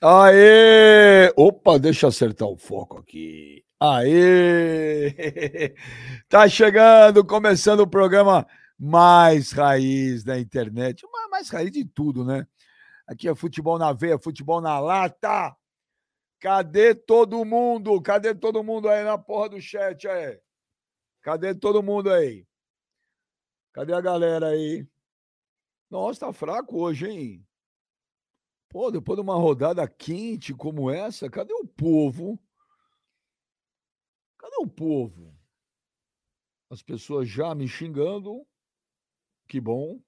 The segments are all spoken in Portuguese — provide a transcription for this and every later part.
Aê! Opa, deixa eu acertar o foco aqui. Aê! Tá chegando, começando o programa mais raiz da internet. Mais raiz de tudo, né? Aqui é futebol na veia, futebol na lata. Cadê todo mundo? Cadê todo mundo aí na porra do chat aí? Cadê todo mundo aí? Cadê a galera aí? Nossa, tá fraco hoje, hein? Pô, depois de uma rodada quente como essa, cadê o povo? Cadê o povo? As pessoas já me xingando. Que bom.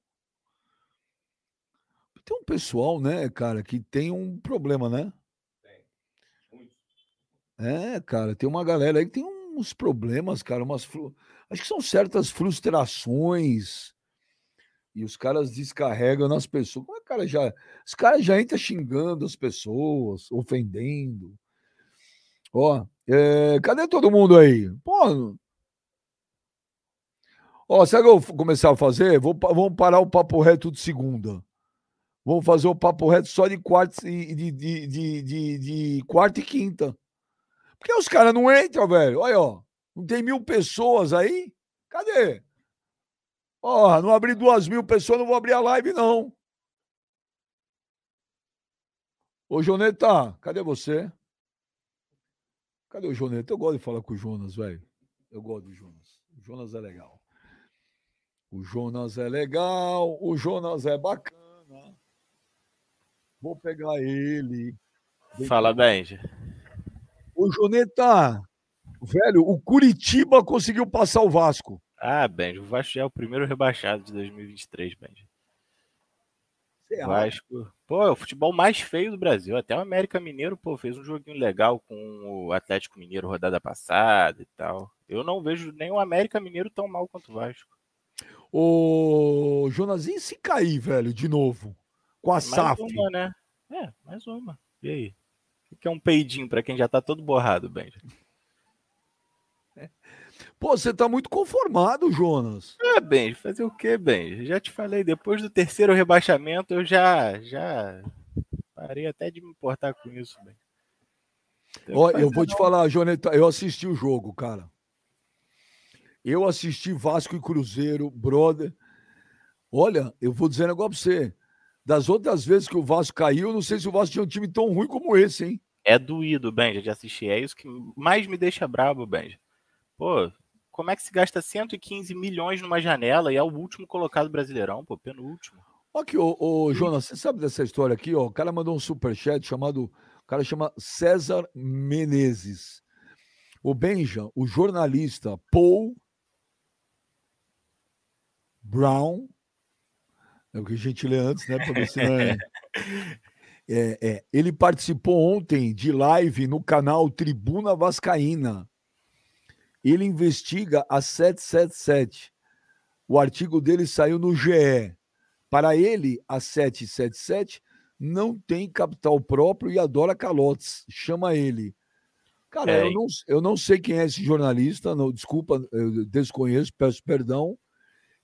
Tem um pessoal, né, cara, que tem um problema, né? Tem. É, cara, tem uma galera aí que tem uns problemas, cara, umas acho que são certas frustrações e os caras descarregam nas pessoas. Como é cara já. Os caras já entram xingando as pessoas, ofendendo. Ó, é, cadê todo mundo aí? Pô. Ó, sabe o que eu vou começar a fazer? Vou, vamos parar o papo reto de segunda. Vamos fazer o papo reto só de quarta e de, de, de, de, de quarta e quinta. Porque os caras não entram, velho. Olha, ó. Não tem mil pessoas aí? Cadê? Ó, oh, não abri duas mil pessoas, não vou abrir a live, não. Ô, Joneta, cadê você? Cadê o Joneta? Eu gosto de falar com o Jonas, velho. Eu gosto do Jonas. O Jonas é legal. O Jonas é legal, o Jonas é bacana. Vou pegar ele. Fala, Benji. O Joneta, velho, o Curitiba conseguiu passar o Vasco. Ah, Benji, o Vasco já é o primeiro rebaixado de 2023, Benji. O Vasco, pô, é o futebol mais feio do Brasil. Até o América Mineiro, pô, fez um joguinho legal com o Atlético Mineiro rodada passada e tal. Eu não vejo nem o América Mineiro tão mal quanto o Vasco. Ô, Jonazinho, se cair, velho, de novo, com a mais SAF. Uma, né? É, mais uma. E aí? O que é um peidinho para quem já tá todo borrado, Benji? Pô, você tá muito conformado, Jonas. É, Ben, fazer o quê, Ben? Já te falei, depois do terceiro rebaixamento, eu já, já parei até de me importar com isso, Ben. Ó, eu vou não. te falar, Joneta, eu assisti o jogo, cara. Eu assisti Vasco e Cruzeiro, brother. Olha, eu vou dizer um negócio pra você. Das outras vezes que o Vasco caiu, eu não sei se o Vasco tinha um time tão ruim como esse, hein? É doído, Benja, de assistir. É isso que mais me deixa bravo, Benja. Pô, como é que se gasta 115 milhões numa janela e é o último colocado brasileirão, pô, penúltimo. Aqui, ô, ô Jonas, você sabe dessa história aqui, ó? O cara mandou um superchat chamado. O cara chama César Menezes. O Benja, o jornalista Paul Brown. É o que a gente lê antes, né? Pra ver se não é... É, é, ele participou ontem de live no canal Tribuna Vascaína ele investiga a 777. O artigo dele saiu no GE. Para ele, a 777 não tem capital próprio e adora calotes. Chama ele. Cara, é. eu, não, eu não sei quem é esse jornalista, não, desculpa, eu desconheço, peço perdão.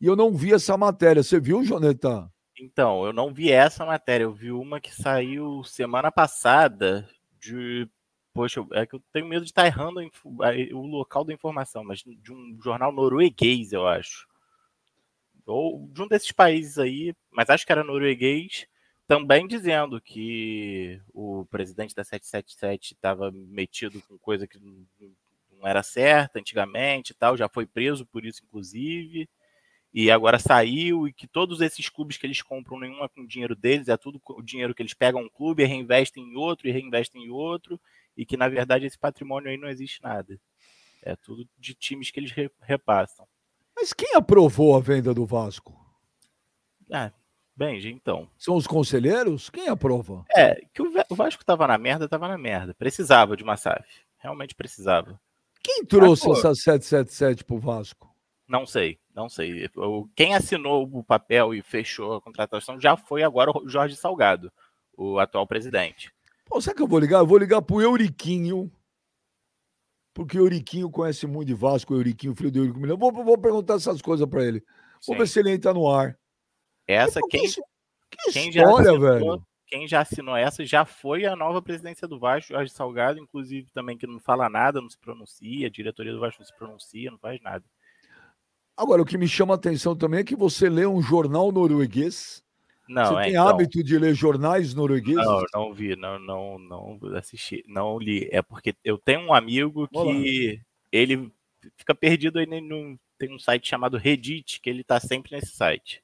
E eu não vi essa matéria. Você viu, Joneta? Então, eu não vi essa matéria. Eu vi uma que saiu semana passada de poxa, é que eu tenho medo de estar errando o local da informação, mas de um jornal norueguês, eu acho. Ou de um desses países aí, mas acho que era norueguês, também dizendo que o presidente da 777 estava metido com coisa que não era certa antigamente e tal, já foi preso por isso, inclusive, e agora saiu, e que todos esses clubes que eles compram, nenhum é com dinheiro deles, é tudo o dinheiro que eles pegam um clube, reinvestem em outro, e reinvestem em outro, e que na verdade esse patrimônio aí não existe nada. É tudo de times que eles repassam. Mas quem aprovou a venda do Vasco? Ah, bem, então. São os conselheiros? Quem aprova? É, que o Vasco tava na merda, tava na merda. Precisava de uma SAF. Realmente precisava. Quem trouxe Mas, pô, essa 777 pro Vasco? Não sei, não sei. Quem assinou o papel e fechou a contratação já foi agora o Jorge Salgado, o atual presidente. Pô, sabe que eu vou ligar? Eu vou ligar pro Euriquinho. Porque o Euriquinho conhece muito de Vasco, o Euriquinho, filho do Eurico Milão. Vou, vou perguntar essas coisas para ele. Vou Sim. ver se ele entra no ar. Essa, quem, isso, que quem história, velho. quem já assinou essa já foi a nova presidência do Vasco, Jorge Salgado, inclusive também que não fala nada, não se pronuncia, a diretoria do Vasco não se pronuncia, não faz nada. Agora, o que me chama a atenção também é que você lê um jornal norueguês. Não, você é, tem então, hábito de ler jornais noruegueses? Não, não vi, não, não, não assisti, não li. É porque eu tenho um amigo Olá. que ele fica perdido aí no, tem um site chamado Reddit, que ele tá sempre nesse site.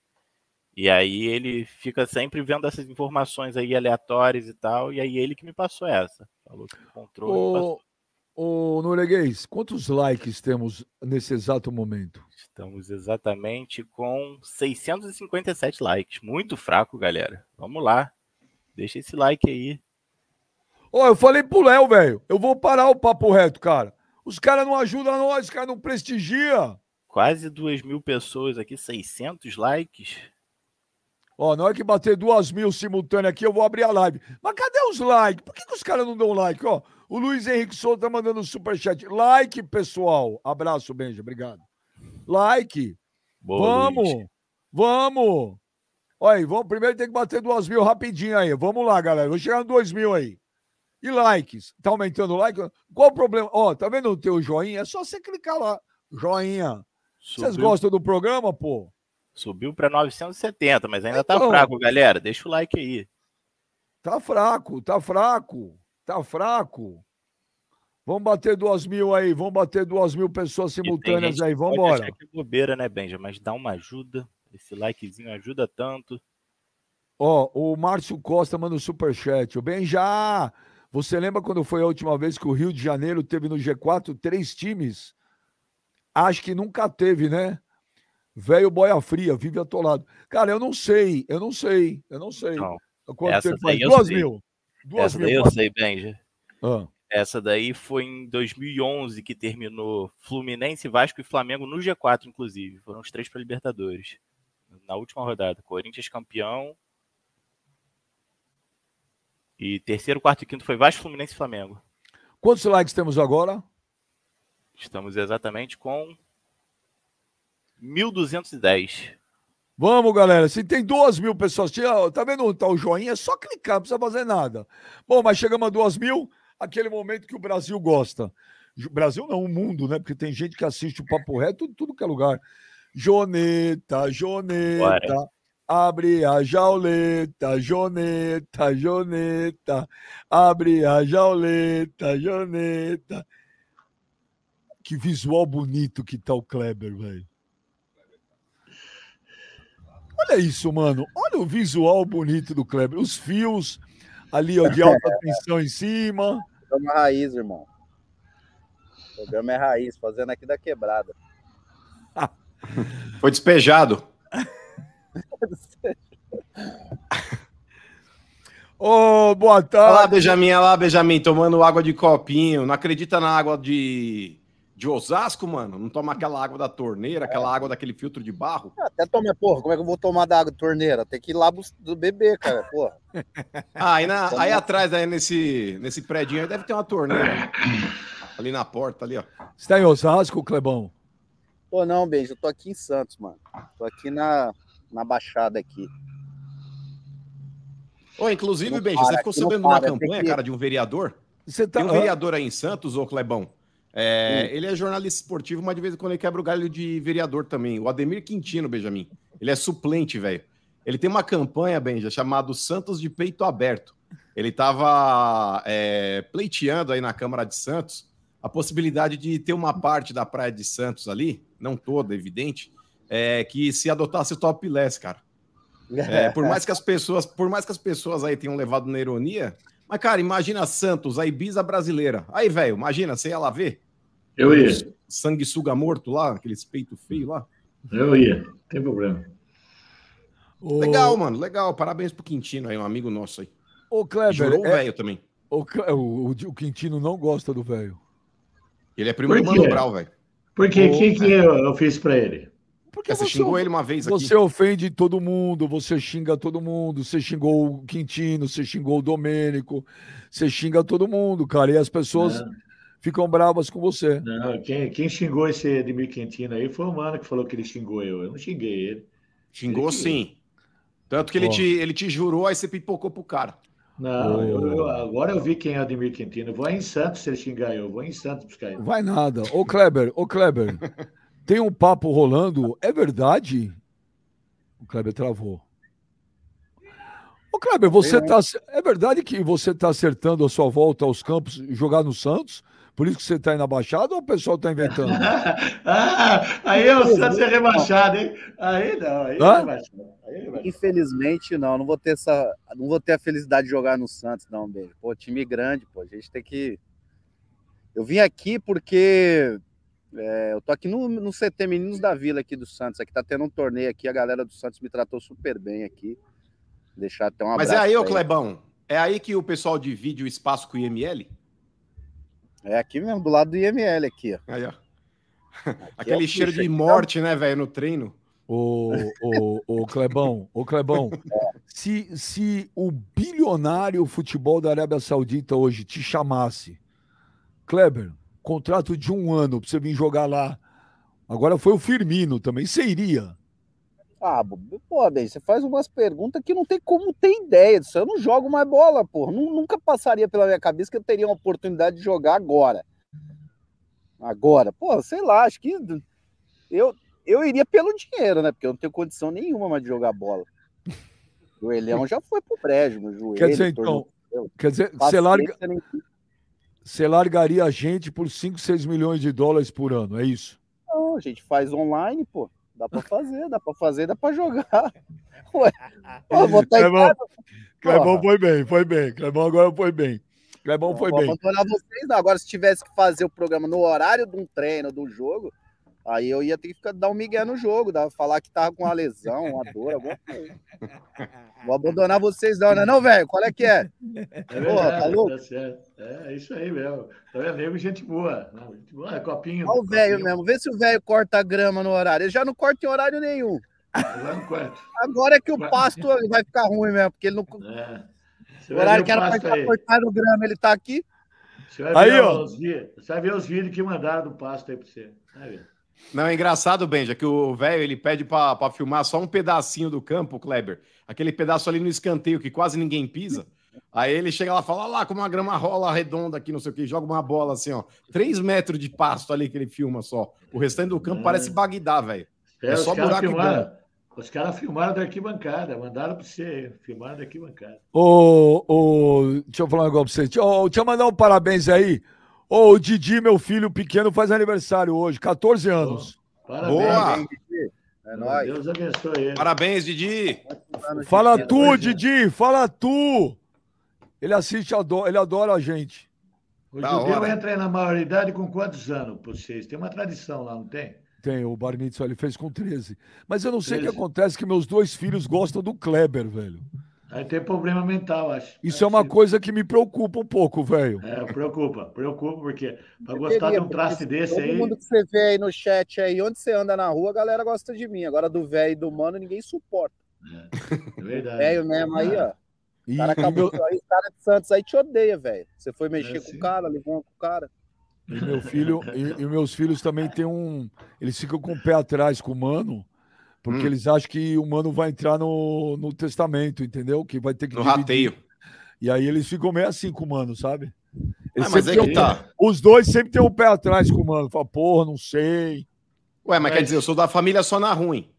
E aí ele fica sempre vendo essas informações aí aleatórias e tal, e aí ele que me passou essa. Falou que encontrou. Ô, ô norueguês, quantos likes temos nesse exato momento? Estamos exatamente com 657 likes. Muito fraco, galera. Vamos lá. Deixa esse like aí. Ó, eu falei pro Léo, velho, eu vou parar o papo reto, cara. Os caras não ajudam nós, os caras não prestigiam. Quase 2 mil pessoas aqui, 600 likes. Ó, na hora que bater duas mil simultâneo aqui, eu vou abrir a live. Mas cadê os likes? Por que, que os caras não dão like? Ó, o Luiz Henrique Souza tá mandando superchat. Like, pessoal. Abraço, Benja. Obrigado. Like. Boa, vamos. Luiz. Vamos. Olha aí, vamos, primeiro tem que bater duas mil rapidinho aí. Vamos lá, galera. Vou chegar no dois mil aí. E likes? Tá aumentando o like? Qual o problema? Ó, tá vendo o teu joinha? É só você clicar lá. Joinha. Vocês gostam do programa, pô? subiu para 970, mas ainda tá Então. fraco, galera. Deixa o like aí. Tá fraco, tá fraco, tá fraco. Vamos bater duas mil aí, vamos bater duas mil pessoas simultâneas aí, vamos embora. é bobeira, né, Benja? Mas dá uma ajuda. Esse likezinho ajuda tanto. Ó, o Márcio Costa manda um superchat. O bem já. Você lembra quando foi a última vez que o Rio de Janeiro teve no G4 três times? Acho que nunca teve, né? Velho boia fria, vive atolado. Cara, eu não sei, eu não sei, eu não sei. Não, Quanto tempo faz? Duas sei. mil. Duas essa mil. eu sei, Benja. Ah, Essa daí foi em 2011 que terminou Fluminense, Vasco e Flamengo no G4, inclusive. Foram os três para Libertadores. Na última rodada. Corinthians campeão. E terceiro, quarto e quinto foi Vasco, Fluminense e Flamengo. Quantos likes temos agora? Estamos exatamente com 1.210. Vamos, galera. Se tem duas mil pessoas, tá vendo onde tá o joinha? É só clicar, não precisa fazer nada. Bom, mas chegamos a duas mil, aquele momento que o Brasil gosta. Brasil não, o mundo, né? Porque tem gente que assiste o Papo Reto em tudo que é lugar. Joneta, Joneta, abre a jauleta, Joneta, Joneta, abre a jauleta, Joneta. Que visual bonito que tá o Kleber, velho. Olha isso, mano. Olha o visual bonito do Kleber. Os fios ali, ó, de alta tensão em cima. O programa é raiz, irmão. O programa é raiz, fazendo aqui da quebrada. Foi despejado. Ô, boa Olha lá, tarde. Benjamin, olha lá, Benjamin, tomando água de copinho. Não acredita na água de, de Osasco, mano? Não toma aquela água da torneira, aquela água daquele filtro de barro? Até tomar, porra, como é que eu vou tomar da água de torneira? Tem que ir lá do bebê, cara, porra. Ah, aí, na- aí atrás, aí nesse, nesse prédio aí, deve ter uma torneira. Ali na porta, ali, ó. Você tá em Osasco, Clebão? Pô, não, beijo, eu tô aqui em Santos, mano. Tô aqui na, na Baixada aqui. Ô, inclusive, para, você ficou sabendo de uma campanha, que- cara, de um vereador? Você tá. Tem um vereador aí em Santos, ô Clebão. É, Hum. Ele é jornalista esportivo, mas de vez em quando ele quebra o galho de vereador também. O Ademir Quintino, Benjamin. Ele é suplente, velho. Ele tem uma campanha, Benja, chamado Santos de Peito Aberto. Ele estava pleiteando aí na Câmara de Santos a possibilidade de ter uma parte da Praia de Santos ali, não toda, evidente, é, que se adotasse topless, cara. É, por mais que as pessoas, por mais que as pessoas aí tenham levado na ironia, mas cara, imagina Santos, a Ibiza brasileira. Aí, velho, imagina, você ia lá ver? Eu ia, Sanguessuga morto lá, aqueles peitos feios lá. eu ia, não tem problema. Ô, Legal, mano, legal. Parabéns pro Quintino aí, um amigo nosso aí. Ô, Kleber, Jurou o é- velho também. o, Cle- o, o- o Quintino não gosta do velho. Ele é primo Por do Mano quê? Brau, velho. Porque Ô, o que, que eu, eu fiz pra ele? Porque Você xingou ele uma vez aqui. Você ofende todo mundo, você xinga todo mundo, você xingou o Quintino, você xingou o Domênico, você xinga todo mundo, cara. E as pessoas Não, ficam bravas com você. não, quem, quem xingou esse Edmir Quintino aí foi o mano que falou que ele xingou eu. Eu não xinguei ele. Xingou Ele sim. Tanto que ele te, ele te jurou, aí você pipocou pro cara. Não, Oh. eu- eu- agora eu vi quem é Ademir Quintino. Vou em Santos se ele xingar eu. Vou em Santos buscar ele. Vai nada. Ô, Kleber, ô, Kleber, tem um papo rolando. É verdade? O Kleber travou. Ô, Kleber, você tá. É verdade que você tá acertando a sua volta aos campos e jogar no Santos? Por isso que você tá aí na Baixada ou o pessoal tá inventando? ah, aí é o Santos é rebaixado, hein? Aí não, aí é Hã? rebaixado. É rebaixado. Infelizmente, não. Não vou ter essa. Não vou ter a felicidade de jogar no Santos, não, beijo. Pô, time grande, pô. A gente tem que. Eu vim aqui porque. É, eu tô aqui no, no CT Meninos da Vila aqui do Santos. Aqui tá tendo um torneio aqui. A galera do Santos me tratou super bem aqui. Deixar até um Mas é aí, ô Clebão, é aí que o pessoal divide o espaço com o IML? É aqui mesmo, do lado do IML aqui, ó. Aí, ó. Aqui é Aquele o cheiro de morte, né, velho, no treino. Ô, ô, ô, Clebão, ô, Clebão, se, se o bilionário futebol da Arábia Saudita hoje te chamasse, Kleber, contrato de um ano pra você vir jogar lá. Agora foi o Firmino também. Você iria? Ah, pô, bem, você faz umas perguntas que não tem como ter ideia disso. Eu não jogo mais bola, pô. Nu- Nunca passaria pela minha cabeça que eu teria uma oportunidade de jogar agora. Agora, pô, sei lá, acho que eu, eu iria pelo dinheiro, né? Porque eu não tenho condição nenhuma mais de jogar bola. O joelhão já foi pro brejo, meu joelho. Quer dizer, então, quer dizer, você, larga, nem- você largaria a gente por 5, 6 milhões de dólares por ano, é isso? Não, a gente faz online, pô. Dá pra fazer, dá pra fazer, dá pra jogar. Ué, pô, vou estar em Clebão, casa, Clebão foi bem, foi bem. Clebão agora foi bem. Clebão foi Não vou bem. abandonar vocês, não. Agora, se tivesse que fazer o programa no horário de um treino, do jogo, aí eu ia ter que ficar, dar um migué no jogo, dar, falar que tava com uma lesão, uma dor, alguma coisa. Vou abandonar vocês, não, né? Não, velho? Qual é que é? É verdade, tá louco? tá certo. É, é isso aí mesmo. Tá vendo? Nego, gente boa. Gente boa. É copinho. Olha o velho mesmo. Vê se o velho corta a grama no horário. Ele já não corta em horário nenhum. Agora é que o pasto vai ficar ruim mesmo, porque ele não. É. O horário que era estar aí. cortando grama, ele tá aqui. Você vai Aí, ver ó. os vídeos. Você vai ver os vídeos que mandaram do pasto aí pra você. Vai ver. Não, é engraçado, Benja, que o velho ele pede pra filmar só um pedacinho do campo, Kleber. Aquele pedaço ali no escanteio que quase ninguém pisa. Aí ele chega lá e fala: "Olha lá como uma grama rola redonda aqui, não sei o que, joga uma bola assim, ó. Três metros de pasto ali que ele filma só. O restante do campo É. parece Bagdá, velho. É, É os só caras buraco filmaram. Os caras filmaram da arquibancada. Mandaram pra você. aí, Filmaram da arquibancada. Ô, ô, deixa eu falar um negócio pra você. Deixa, ô, deixa eu mandar um parabéns aí. Ô, o Didi, meu filho pequeno, faz aniversário hoje, 14 anos. Parabéns. Boa. hein? É nóis. Deus abençoe ele. Parabéns, Didi. Fala Didi. tu, é. Didi, fala tu. Ele assiste, adora, ele adora a gente. O Da judeu hora. entra na maioridade com quantos anos pra vocês? Tem uma tradição lá, não tem? Tem, o Bar Mitzvah, ele fez com 13. Mas eu não sei o que 13. acontece, que meus dois filhos gostam do Kleber, velho. Aí tem problema mental, acho. Isso é uma que- coisa que me preocupa um pouco, velho. É, preocupa, preocupa, porque para Eu gostar de um traço porque desse Todo aí. mundo que você vê aí no chat aí, onde você anda na rua, a galera gosta de mim. Agora do velho e do mano, ninguém suporta. É verdade. Velho mesmo aí, ó. E, O cara acabou, aí, os caras de Santos aí te odeia, velho. Você foi mexer É, com sim. o cara, levou com o cara. e meu filho, e, e meus filhos também têm um. Eles ficam com o pé atrás com o mano, porque Hum. eles acham que o mano vai entrar no, no testamento, entendeu? Que vai ter que No dividir. rateio. E aí eles ficam meio assim com o mano, sabe? Ah, mas é que um- tá. Os dois sempre têm um pé atrás com o mano. Fala, porra, não sei. Ué, mas Mas- quer dizer, eu sou da família só na ruim.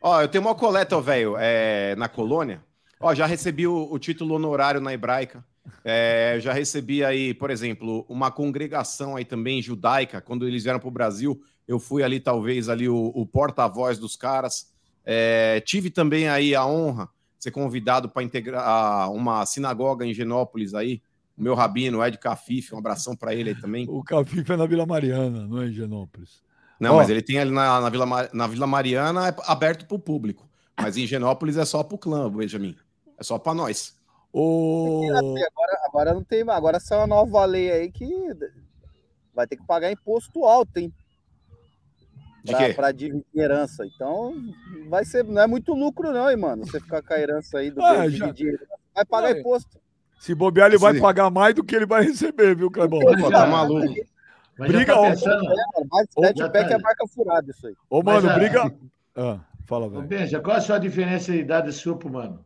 Ó, eu tenho uma coleta, velho, é, na colônia. Ó, já recebi o, o título honorário na hebraica. É, já recebi aí, por exemplo, uma congregação aí também judaica. Quando eles vieram para o Brasil, eu fui ali, talvez, ali o, o porta-voz dos caras. É, tive também aí a honra de ser convidado para integrar uma sinagoga em Genópolis aí. O meu rabino, Ed Cafif, um abração para ele aí também. O Cafife é na Vila Mariana, não é em Genópolis. Não, mas ele tem ali na, na, Vila, na Vila Mariana é aberto para o público. Mas em Genópolis é só para o clã, Benjamin. É só para nós. Ô, Agora, agora não tem mais. Agora saiu uma nova lei aí que vai ter que pagar imposto alto, hein? De Pra, quê? pra dividir herança. Então, vai ser. Não é muito lucro, não, hein, mano? Você ficar com a herança aí do Ah, já- Vai pagar Ah, imposto. se bobear, ele vai Sim. pagar mais do que ele vai receber, viu, Clebão? Pô, tá maluco. Mas Briga tá pensando, É, mano, mais sete tá que é marca furada isso aí. Ô, Mas mano, a- briga. Ah, Fala, Ô, velho. Benja, qual a sua diferença de idade sua pro mano?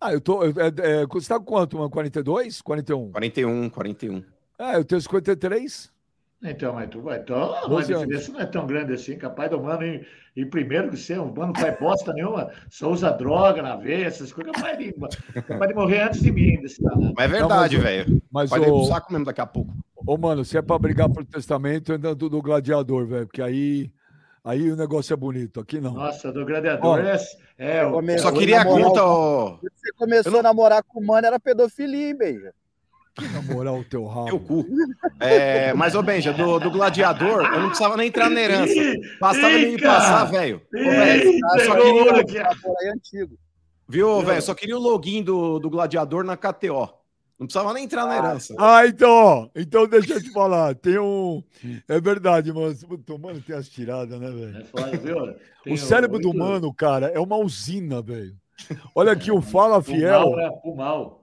Ah, eu tô. eu- É, é, você tá com quanto, mano? 42? 41? 41, 41. Ah, eu tenho 53. Então, mas tu vai. Então, a 12 anos. diferença não é tão grande assim. Capaz do mano ir, ir primeiro que você. O mano não faz bosta nenhuma. Só usa droga na veia, essas coisas. Capaz de, capaz de morrer antes de mim, desse danado. Mas é verdade, velho. Mas, Vai ir pro ô, saco mesmo daqui a pouco. ô, mano, se é pra brigar pro testamento, eu ando do gladiador, velho. Porque aí, aí o negócio é bonito. Aqui não. Nossa, do gladiador Ó, é. é Come- Só Eu queria a namorar conta, ó. Você começou a namorar com o mano, era pedofilia, hein, Beija? Na moral, o teu Teu rabo. cu. É, mas, ô Benja, do, do gladiador, eu não precisava nem entrar na herança. Bastava ele me passar, velho. Eu só queria- aqui. Antigo. Viu, velho? Só queria o login do, do gladiador na KTO. Não precisava nem entrar na herança. Ah, então, ó. Então deixa eu te falar. Tem um. É verdade, mano. Puta, Mano, tem as tiradas, né, velho? É foda, viu? Tem O cérebro do muito- mano, cara, é uma usina, velho. Olha aqui, o Fala pro Fiel. mal, né? Pro mal,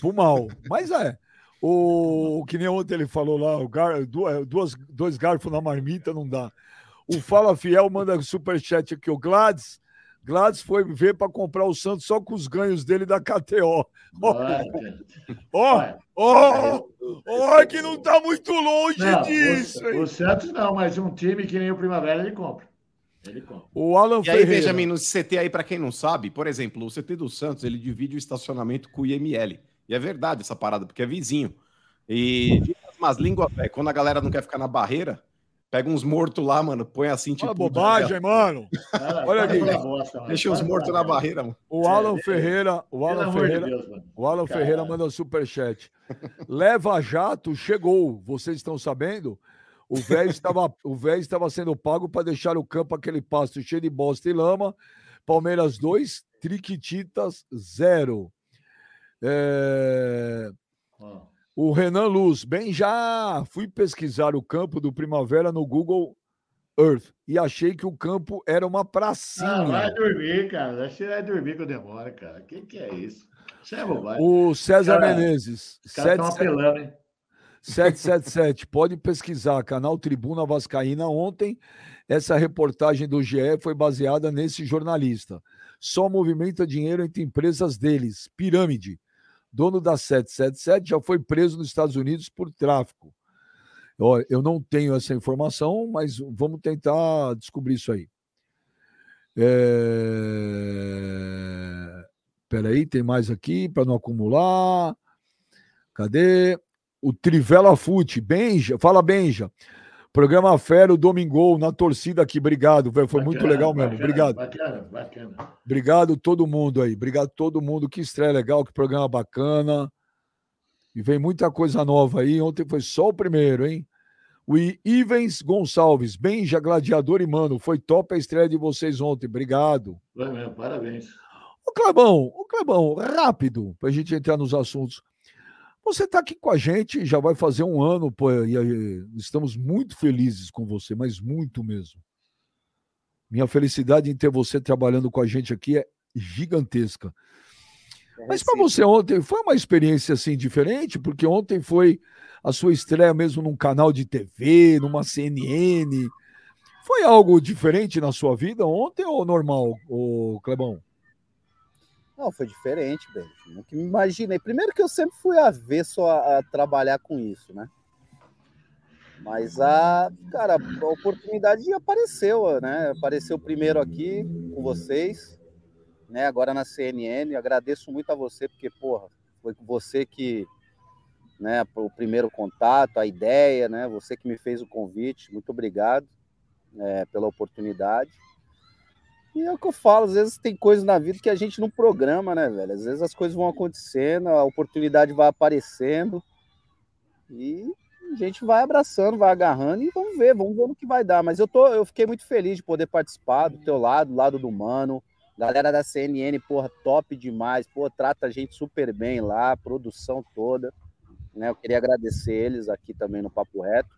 pro mal. Mas é. O que nem ontem ele falou lá, o gar, duas, duas- dois garfos na marmita não dá. O Fala Fiel manda superchat aqui, o Gladys. Gladys foi ver para comprar o Santos só com os ganhos dele da KTO. Ó, Olha, ó, ó, que não tá muito longe Não, disso, o, o Santos não, mas um time que nem o Primavera ele compra. Ele compra. O Alan E aí, Ferreira. Benjamin, no CT aí, pra quem não sabe, por exemplo, o CT do Santos, ele divide o estacionamento com o IML. E é verdade essa parada, porque é vizinho. E diz umas línguas, velho, quando a galera não quer ficar na barreira, pega uns mortos lá, mano, põe assim, tipo... Olha a bobagem, mano. Cara, Olha aqui. bosta. Deixa os Para mortos na barreira, mano. O Alan Ferreira, o Alan Ferreira, de Deus, mano. o Alan Caralho. Ferreira manda superchat. Leva Jato chegou, vocês estão sabendo? O velho estava, o velho estava sendo pago para deixar o campo aquele pasto cheio de bosta e lama. Palmeiras 2, Triquititas 0. É, O Renan Luz, bem já fui pesquisar o campo do Primavera no Google Earth e achei que o campo era uma Ah, pracinha. vai dormir, cara. Acho que vai dormir que eu demoro, cara. O que, que é isso? Isso é bobagem. O César Cara, Menezes, Os caras estão 77 apelando, hein? 777, pode pesquisar, canal Tribuna Vascaína. Ontem, essa reportagem do GE foi baseada nesse jornalista. Só movimenta dinheiro entre empresas deles. Pirâmide, dono da 777, já foi preso nos Estados Unidos por tráfico. Ó, Eu não tenho essa informação, mas vamos tentar descobrir isso aí. É... Peraí, tem mais aqui para não acumular. Cadê? O Trivela Fute, Benja, fala Benja. Programa Fera, o Domingol, na torcida aqui, obrigado, velho, foi muito Bacana, legal mesmo, bacana, obrigado. Bacana, bacana. Obrigado todo mundo aí, obrigado todo mundo, que estreia legal, que programa bacana. E vem muita coisa nova aí, ontem foi só o primeiro, hein? O Ivens Gonçalves, Benja, Gladiador e Mano, foi top a estreia de vocês ontem, obrigado. Foi mesmo, parabéns. Ô Clebão, ô Clebão, rápido, para a gente entrar nos assuntos. Você está aqui com a gente, já vai fazer um ano, pô, e estamos muito felizes com você, mas muito mesmo. Minha felicidade em ter você trabalhando com a gente aqui é gigantesca. Mas para você ontem foi uma experiência assim diferente, porque ontem foi a sua estreia mesmo num canal de TV, numa CNN. Foi algo diferente na sua vida ontem ou normal, ô Clebão? Não, foi diferente, velho. Nunca me imaginei. Primeiro que eu sempre fui avesso a, a trabalhar com isso, né? Mas a, cara, a oportunidade apareceu, né? Apareceu primeiro aqui com vocês, né? Agora na CNN. Agradeço muito a você, porque, porra, foi você que, né, o primeiro contato, a ideia, né? Você que me fez o convite. Muito obrigado é, pela oportunidade. E é o que eu falo, às vezes tem coisas na vida que a gente não programa, né, velho? Às vezes as coisas vão acontecendo, a oportunidade vai aparecendo e a gente vai abraçando, vai agarrando e vamos ver, vamos ver no que vai dar. Mas eu, tô, eu fiquei muito feliz de poder participar do teu lado, do lado do Mano. Galera da CNN, porra, top demais. Pô, trata a gente super bem lá, produção toda. Né? Eu queria agradecer eles aqui também no Papo Reto.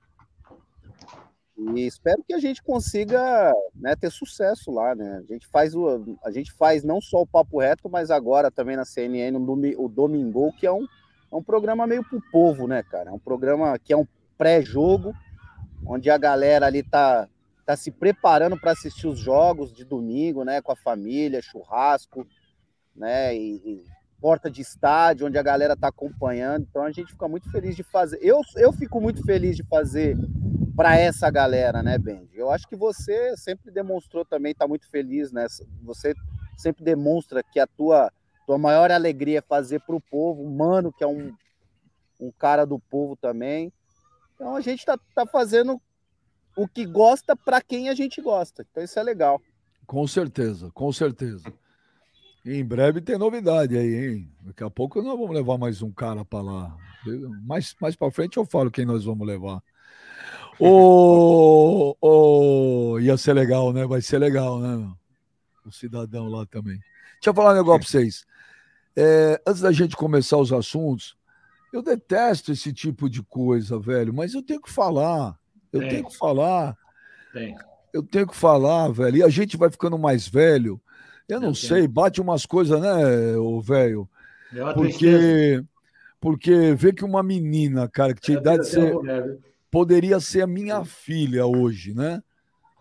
E espero que a gente consiga né, ter sucesso lá, né? A gente faz o, a gente faz não só o papo reto, mas agora também na CNN o, Domi- o Domingo, que é um, é um programa meio pro povo, né, cara? É um programa que é um pré-jogo, onde a galera ali tá tá se preparando para assistir os jogos de domingo, né, com a família, churrasco, né, e, e porta de estádio, onde a galera tá acompanhando. Então a gente fica muito feliz de fazer. Eu, eu fico muito feliz de fazer para essa galera, né, Benji? Eu acho que você sempre demonstrou também, tá muito feliz nessa. Você sempre demonstra que a tua, tua maior alegria é fazer para o povo, humano, que é um, um cara do povo também. Então a gente tá, tá fazendo o que gosta para quem a gente gosta. Então isso é legal. Com certeza, com certeza. Em breve tem novidade aí, hein? Daqui a pouco nós vamos levar mais um cara para lá. Mais, mais para frente eu falo quem nós vamos levar. O, o, ia ser legal, né? Vai ser legal, né? O cidadão lá também. Deixa eu falar um negócio para vocês. É, antes da gente começar os assuntos, eu detesto esse tipo de coisa, velho, mas eu tenho que falar. Eu Tem. tenho que falar. Tem. Eu tenho que falar, velho. E a gente vai ficando mais velho. Eu não eu sei, tenho. bate umas coisas, né, o velho? Porque, porque vê que uma menina, cara, que tinha é, idade de ser. Mulher, poderia ser a minha filha hoje, né?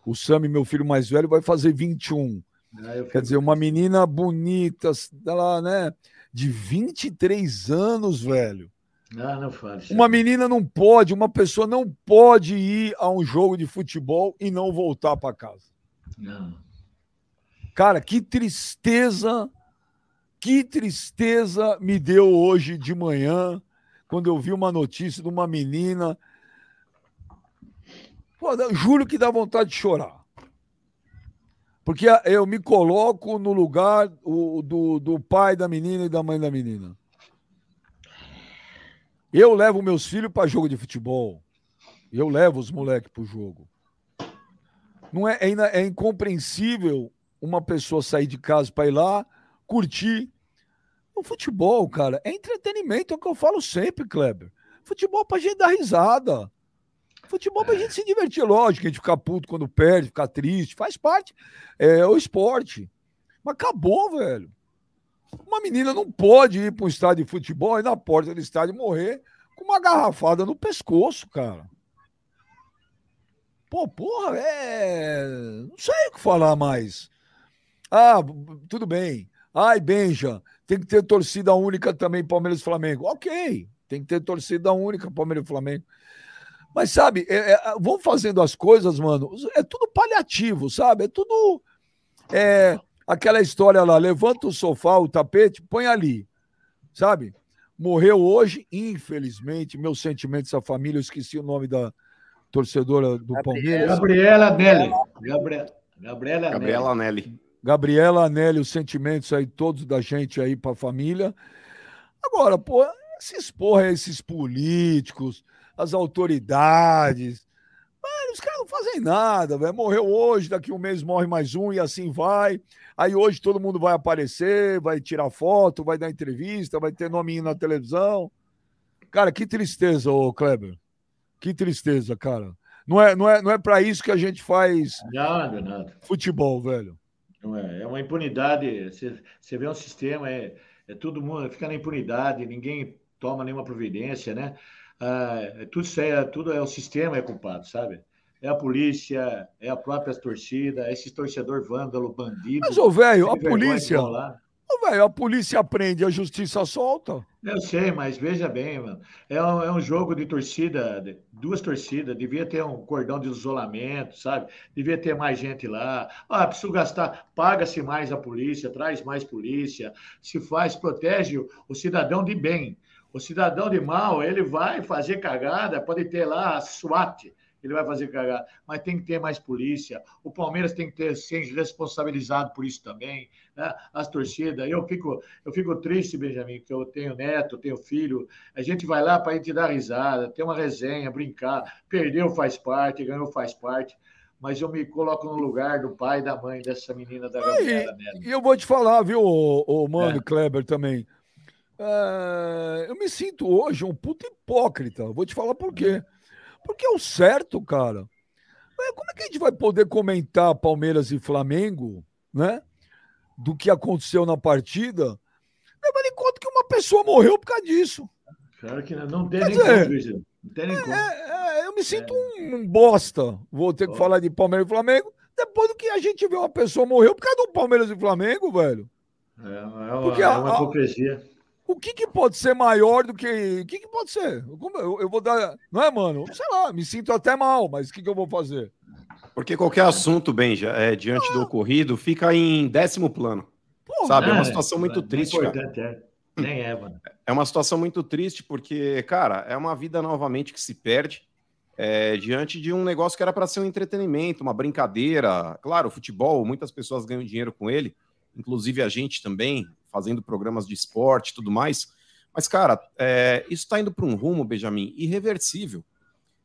O Sami, meu filho mais velho, vai fazer 21. Ah, Quer dizer, uma menina bonita, ela, né? De 23 anos, velho. Ah, não faz. Uma menina não pode, uma pessoa não pode ir a um jogo de futebol e não voltar para casa. Não. Cara, que tristeza, que tristeza me deu hoje de manhã quando eu vi uma notícia de uma menina. Pô, juro que dá vontade de chorar. Porque eu me coloco no lugar do, do pai da menina e da mãe da menina. Eu levo meus filhos para jogo de futebol. Eu levo os moleques para o jogo. Não é, é, é incompreensível uma pessoa sair de casa para ir lá, curtir. O futebol, cara, é entretenimento, é o que eu falo sempre, Kleber. Futebol para gente dar risada. Futebol para gente se divertir, lógico, a gente ficar puto quando perde, ficar triste, faz parte. É o esporte. Mas acabou, velho. Uma menina não pode ir para um estádio de futebol e na porta do estádio morrer com uma garrafada no pescoço, cara. Pô, porra, é. Não sei o que falar mais. Ah, tudo bem. Ai, Benja, tem que ter torcida única também, Palmeiras e Flamengo. Ok, tem que ter torcida única, Palmeiras e Flamengo. Mas sabe, é, é, vão fazendo as coisas, mano. É tudo paliativo, sabe? É tudo. É, aquela história lá, levanta o sofá, o tapete, põe ali, sabe? Morreu hoje, infelizmente, meus sentimentos à família, eu esqueci o nome da torcedora do Palmeiras. Gabriela Nelly. Gabriela, Gabriela, Gabriela Nelly. Gabriela Anelli, os sentimentos aí todos da gente aí para a família. Agora, pô, esses porra, esses políticos, as autoridades, Mano, os caras não fazem nada, velho. Morreu hoje, daqui um mês morre mais um e assim vai. Aí hoje todo mundo vai aparecer, vai tirar foto, vai dar entrevista, vai ter nominho na televisão. Cara, que tristeza, ô Kleber. Que tristeza, cara. Não é, não é, não é para isso que a gente faz nada, nada. futebol, velho. Não é, é uma impunidade. Você, você vê um sistema, é, é todo mundo fica na impunidade, ninguém toma nenhuma providência, né? Ah, é tudo é, tudo é o sistema é culpado, sabe? É a polícia, é a própria torcida, é esse torcedor vândalo, bandido. Mas, ô, velho, a polícia. Ô, velho, a polícia aprende, a justiça solta. Eu sei, mas veja bem, mano. É um, é um jogo de torcida, de, duas torcidas, devia ter um cordão de isolamento, sabe? Devia ter mais gente lá. Ah, preciso gastar, paga-se mais a polícia, traz mais polícia, se faz, protege o, o cidadão de bem. O cidadão de mal, ele vai fazer cagada, pode ter lá a SWAT, ele vai fazer cagada, mas tem que ter mais polícia. O Palmeiras tem que ter, ser responsabilizado por isso também. Né? As torcidas, eu fico, eu fico triste, Benjamin, porque eu tenho neto, tenho filho. A gente vai lá para a gente dar risada, ter uma resenha, brincar. Perdeu faz parte, ganhou faz parte mas eu me coloco no lugar do pai e da mãe dessa menina da Gabriela E eu vou te falar, viu, o, o Mano é. Kleber também. É, eu me sinto hoje um puto hipócrita. Vou te falar por quê. Porque é o certo, cara. É, como é que a gente vai poder comentar Palmeiras e Flamengo, né? Do que aconteceu na partida, levando em conta que uma pessoa morreu por causa disso. Claro que não, não tem Quer nem dizer, como, não tem nem. É, é, eu me sinto um, um bosta. Vou ter que falar de Palmeiras e Flamengo. Depois do que a gente vê uma pessoa morreu por causa do Palmeiras e Flamengo, velho. É, é uma, Porque é uma hipocrisia. O que, que pode ser maior do que. O que, que pode ser? Eu, eu vou dar. Não é, mano? Sei lá, me sinto até mal, mas o que, que eu vou fazer? Porque qualquer assunto, Benja, é, diante do ocorrido, fica em décimo plano. Porra, Sabe, é uma Ah, situação muito não é triste, cara. importante, é. Nem é, mano. É uma situação muito triste, porque, cara, é uma vida novamente que se perde é, diante de um negócio que era para ser um entretenimento, uma brincadeira. Claro, futebol, muitas pessoas ganham dinheiro com ele, inclusive a gente também, fazendo programas de esporte e tudo mais. Mas, cara, é, isso está indo para um rumo, Benjamin, irreversível.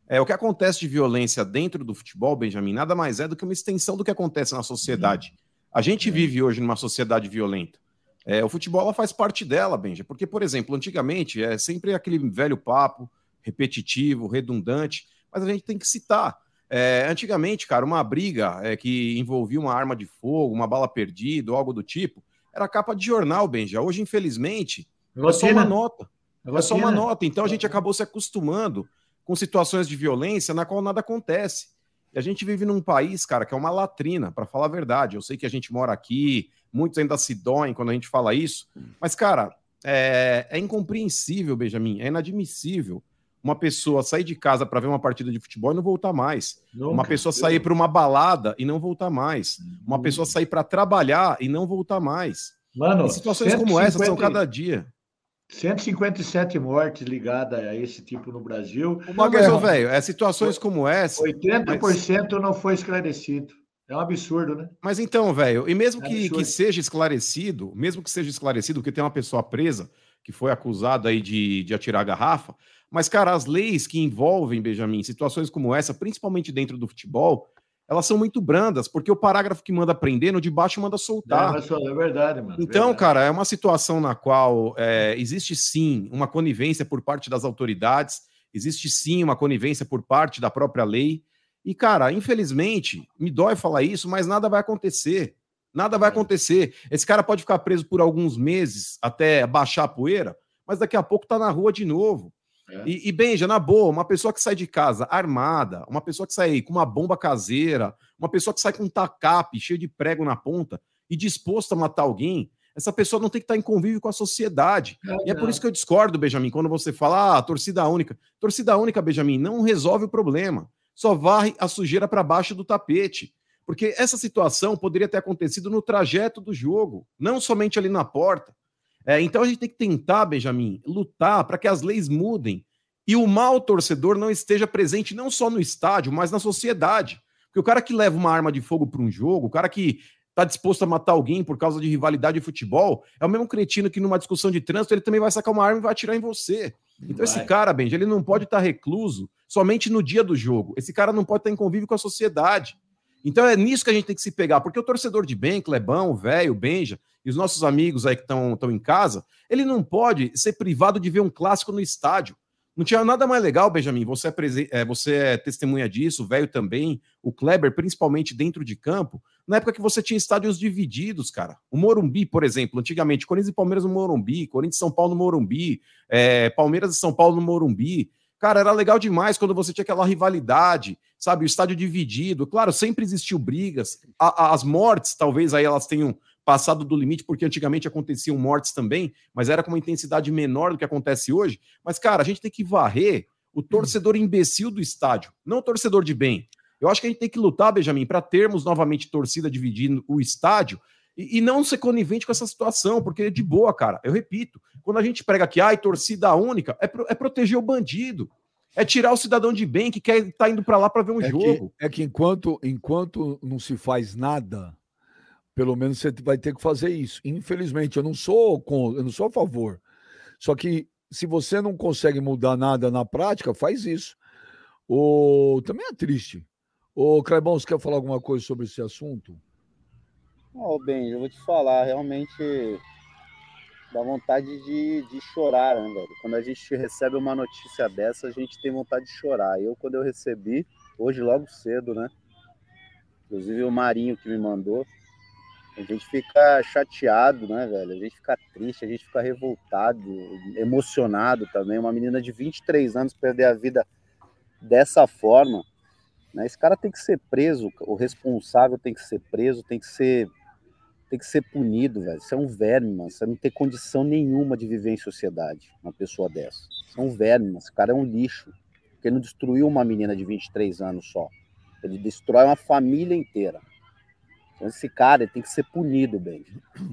É, o que acontece de violência dentro do futebol, Benjamin, nada mais é do que uma extensão do que acontece na sociedade. A gente vive hoje numa sociedade violenta. É, o futebol faz parte dela, Benja, porque, por exemplo, antigamente é sempre aquele velho papo repetitivo, redundante, mas a gente tem que citar. É, antigamente, cara, uma briga é, que envolvia uma arma de fogo, uma bala perdida, algo do tipo, era capa de jornal, Benja. Hoje, infelizmente, é só uma nota. É só uma nota. Então a gente acabou se acostumando com situações de violência na qual nada acontece. E a gente vive num país, cara, que é uma latrina, para falar a verdade. Eu sei que a gente mora aqui, muitos ainda se doem quando a gente fala isso, mas, cara, é, é incompreensível, Benjamin, é inadmissível uma pessoa sair de casa para ver uma partida de futebol e não voltar mais. Nunca. Uma pessoa sair para uma balada e não voltar mais. Uma pessoa sair para trabalhar e não voltar mais. Mano, E situações como essa são 150 cada dia. 157 mortes ligadas a esse tipo no Brasil. Uma mas, velho, é situações como essa. 80% não foi esclarecido. É um absurdo, né? Mas então, velho, e mesmo É que, absurdo. que seja esclarecido, mesmo que seja esclarecido, porque tem uma pessoa presa que foi acusada aí de, de atirar a garrafa, mas, cara, as leis que envolvem, Benjamin, situações como essa, principalmente dentro do futebol, elas são muito brandas, porque o parágrafo que manda prender, no de baixo manda É, soltar. só- é verdade, mano. Então, verdade. cara, é uma situação na qual é, existe sim uma conivência por parte das autoridades, existe sim uma conivência por parte da própria lei. E, cara, infelizmente, me dói falar isso, mas nada vai acontecer. Nada vai É. acontecer. Esse cara pode ficar preso por alguns meses até baixar a poeira, mas daqui a pouco tá na rua de novo. É. E, e Benja, na boa, uma pessoa que sai de casa armada, uma pessoa que sai com uma bomba caseira, uma pessoa que sai com um tacape cheio de prego na ponta e disposto a matar alguém, essa pessoa não tem que estar em convívio com a sociedade. E é por isso que eu discordo, Benjamin, quando você fala, ah, torcida única. Torcida única, Benjamin, não resolve o problema. Só varre a sujeira para baixo do tapete. Porque essa situação poderia ter acontecido no trajeto do jogo, não somente ali na porta. É, então a gente tem que tentar, Benjamin, lutar para que as leis mudem e o mau torcedor não esteja presente não só no estádio, mas na sociedade. Porque o cara que leva uma arma de fogo para um jogo, o cara que está disposto a matar alguém por causa de rivalidade de futebol, é o mesmo cretino que numa discussão de trânsito ele também vai sacar uma arma e vai atirar em você. Então esse Vai. cara, Benja, ele não pode estar recluso somente no dia do jogo. Esse cara não pode estar em convívio com a sociedade. Então é nisso que a gente tem que se pegar, porque o torcedor de bem, Clebão, o velho, Benja, e os nossos amigos aí que estão em casa, ele não pode ser privado de ver um clássico no estádio. Não tinha nada mais legal, Benjamin. Você é, é, você é testemunha disso, o velho também, o Kleber, principalmente dentro de campo, na época que você tinha estádios divididos, cara. O Morumbi, por exemplo, antigamente, Corinthians e Palmeiras no Morumbi, Corinthians e São Paulo no Morumbi, é, Palmeiras e São Paulo no Morumbi. Cara, era legal demais quando você tinha aquela rivalidade, sabe? O estádio dividido. Claro, sempre existiu brigas. A- as mortes, talvez aí elas tenham passado do limite, porque antigamente aconteciam mortes também, mas era com uma intensidade menor do que acontece hoje. Mas, cara, a gente tem que varrer o torcedor imbecil do estádio, não o torcedor de bem. Eu acho que a gente tem que lutar, Benjamin, para termos novamente torcida dividindo o estádio e, e não ser conivente com essa situação, porque de boa, cara. Eu repito, quando a gente prega que ai, torcida única, é, pro- é proteger o bandido. É tirar o cidadão de bem que quer estar indo para lá para ver um É jogo. que, é que enquanto, enquanto não se faz nada, pelo menos você vai ter que fazer isso. Infelizmente, eu não sou com, eu não sou a favor. Só que se você não consegue mudar nada na prática, faz isso. O, também é triste. Ô, Clebão, você quer falar alguma coisa sobre esse assunto? Ó, bem, eu vou te falar, realmente dá vontade de, de chorar, né, velho? Quando a gente recebe uma notícia dessa, a gente tem vontade de chorar. Eu, quando eu recebi, hoje logo cedo, né? Inclusive o Marinho que me mandou, a gente fica chateado, né, velho? A gente fica triste, a gente fica revoltado, emocionado também. Uma menina de 23 anos perder a vida dessa forma, né, esse cara tem que ser preso, o responsável tem que ser preso, tem que ser tem que ser punido, velho. Você é um verme, mano. Você não tem condição nenhuma de viver em sociedade, uma pessoa dessa. Você é um verme, mano. Esse cara é um lixo. Porque ele não destruiu uma menina de 23 anos só. Ele destrói uma família inteira. Então, esse cara tem que ser punido, bem.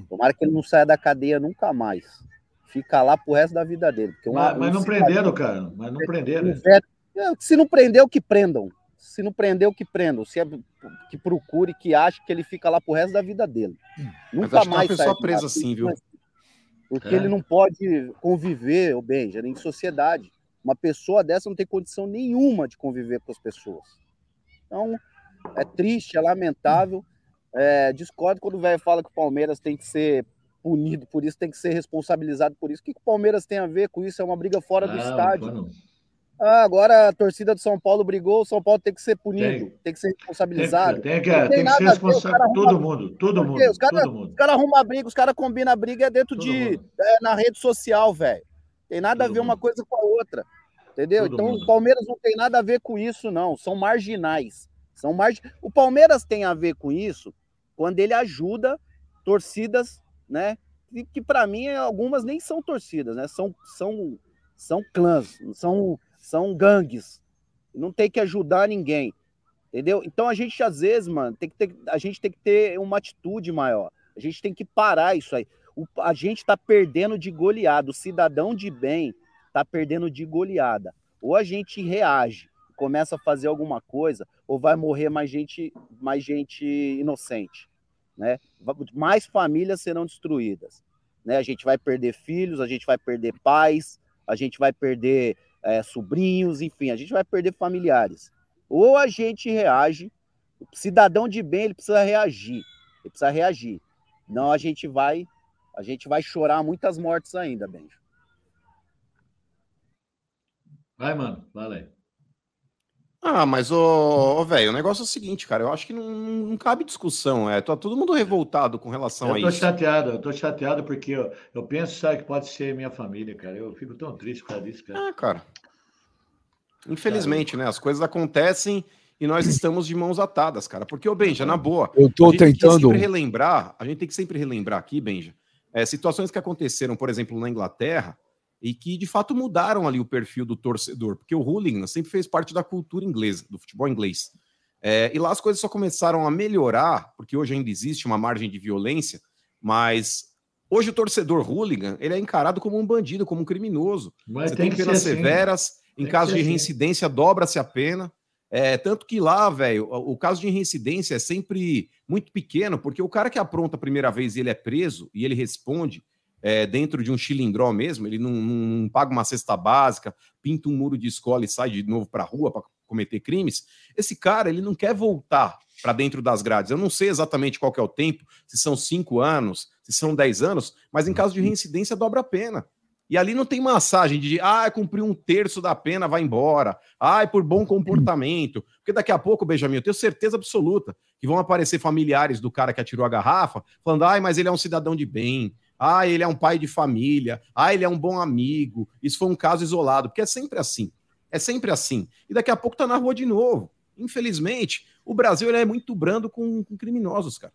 Tomara que ele não saia da cadeia nunca mais. Fica lá pro resto da vida dele. Uma, mas, mas não prenderam, cara. Mas não prenderam. É, se não prendeu, que prendam. Se não prendeu, que prendam. Se é, que procure, que ache que ele fica lá pro resto da vida dele. Nunca mais sai. pessoa presa assim, viu? Porque é. ele não pode conviver, o Benja, em sociedade. Uma pessoa dessa não tem condição nenhuma de conviver com as pessoas. Então, é triste, é lamentável. É, discordo quando o velho fala que o Palmeiras tem que ser punido por isso, tem que ser responsabilizado por isso. O que, que o Palmeiras tem a ver com isso? É uma briga fora do estádio. Ah, agora a torcida do São Paulo brigou, o São Paulo tem que ser punido, tem, tem que ser responsabilizado. Tem, tem, tem que, tem que ser responsabilizado. Todo mundo, todo mundo. Os caras cara arrumam briga, os caras combinam briga é dentro todo de. É, na rede social, velho. Tem nada todo a ver mundo. uma coisa com a outra. Entendeu? Todo então mundo. o Palmeiras não tem nada a ver com isso, não. São marginais. São margin... O Palmeiras tem a ver com isso quando ele ajuda torcidas, né? Que, que para mim algumas nem são torcidas, né? São, são, são clãs, são, são gangues. Não tem que ajudar ninguém. Entendeu? Então a gente, às vezes, mano, tem que ter, a gente tem que ter uma atitude maior. A gente tem que parar isso aí. O, a gente tá perdendo de goleada. O cidadão de bem tá perdendo de goleada. Ou a gente reage, começa a fazer alguma coisa, ou vai morrer mais gente, mais gente inocente, né? Mais famílias serão destruídas, né? A gente vai perder filhos, a gente vai perder pais, a gente vai perder é, sobrinhos, enfim, a gente vai perder familiares. Ou a gente reage, o cidadão de bem ele precisa reagir, ele precisa reagir. Não, a gente vai, a gente vai chorar muitas mortes ainda, Benjo. Vai, mano, vale. Ah, mas, ô, velho, o negócio é o seguinte, cara. Eu acho que não, não cabe discussão. É, tá todo mundo revoltado com relação eu a tô isso. chateado, eu tô chateado porque eu, eu penso, sabe, que pode ser minha família, cara. Eu fico tão triste por causa disso, cara. Ah, cara. Infelizmente, né? As coisas acontecem e nós estamos de mãos atadas, cara. Porque, ô, Benja, na boa. Eu tô a gente tentando. Tem que sempre relembrar, a gente tem que sempre relembrar aqui, Benja, é, situações que aconteceram, por exemplo, na Inglaterra e que de fato mudaram ali o perfil do torcedor, porque o hooligan sempre fez parte da cultura inglesa, do futebol inglês. É, e lá as coisas só começaram a melhorar, porque hoje ainda existe uma margem de violência, mas hoje o torcedor hooligan ele é encarado como um bandido, como um criminoso. Mas Você tem, tem penas assim. severas, em tem caso de assim. reincidência, assim. dobra-se a pena. É, tanto que lá, velho, o, o, caso de reincidência é sempre muito pequeno, porque o cara que apronta a primeira vez e ele é preso e ele responde, é, dentro de um chilindró mesmo, ele não, não, paga uma cesta básica, pinta um muro de escola e sai de novo para a rua para cometer crimes. Esse cara, ele não quer voltar para dentro das grades. Eu não sei exatamente qual é o tempo, se são cinco anos, se são dez anos, mas em caso de reincidência dobra a pena. E ali não tem massagem de, ah, cumpriu um terço da pena, vai embora. Ah, por bom comportamento. Porque daqui a pouco, Benjamin, eu tenho certeza absoluta que vão aparecer familiares do cara que atirou a garrafa, falando, ai, mas ele é um cidadão de bem, ah, ele é um pai de família. Ah, ele é um bom amigo. Isso foi um caso isolado, porque é sempre assim. É sempre assim. E daqui a pouco tá na rua de novo. Infelizmente, o Brasil é muito brando com, com criminosos, cara.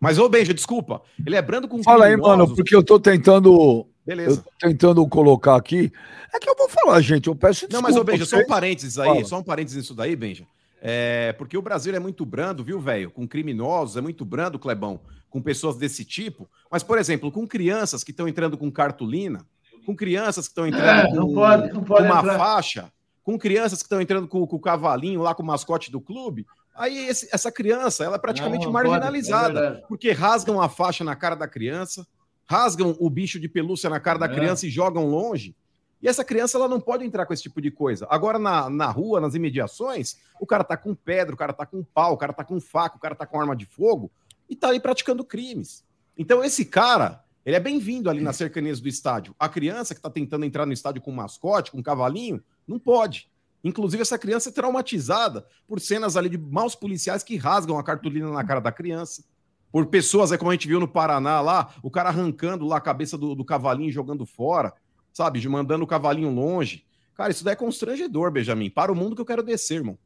Mas, ô Benja, desculpa. Ele é brando com Fala criminosos. aí, mano, porque eu tô tentando. Beleza. Eu tô tentando colocar aqui. É que eu vou falar, gente. Eu peço desculpa. Não, mas, ô Benja, só um parênteses aí. Fala. Só um parênteses nisso daí, Benja. É, porque o Brasil é muito brando, viu, velho? Com criminosos, é muito brando, Clebão com pessoas desse tipo, mas, por exemplo, com crianças que estão entrando com cartolina, com crianças que estão entrando é, com, pode, com uma entrar. faixa, com crianças que estão entrando com, com, o cavalinho lá com o mascote do clube, aí esse, essa criança ela é praticamente não, marginalizada, pode, é porque rasgam a faixa na cara da criança, rasgam o bicho de pelúcia na cara da é. criança e jogam longe. E essa criança ela não pode entrar com esse tipo de coisa. Agora, na, na rua, nas imediações, o cara tá com pedra, o cara tá com pau, o cara tá com faca, o cara tá com arma de fogo e está aí praticando crimes. Então, esse cara, ele é bem-vindo ali nas cercanias do estádio. A criança que está tentando entrar no estádio com um mascote, com um cavalinho, não pode. Inclusive, essa criança é traumatizada por cenas ali de maus policiais que rasgam a cartolina na cara da criança. Por pessoas, é como a gente viu no Paraná lá, o cara arrancando lá a cabeça do, do cavalinho jogando fora, sabe? Mandando o cavalinho longe. Cara, isso daí é constrangedor, Benjamin. Para o mundo que eu quero descer, irmão.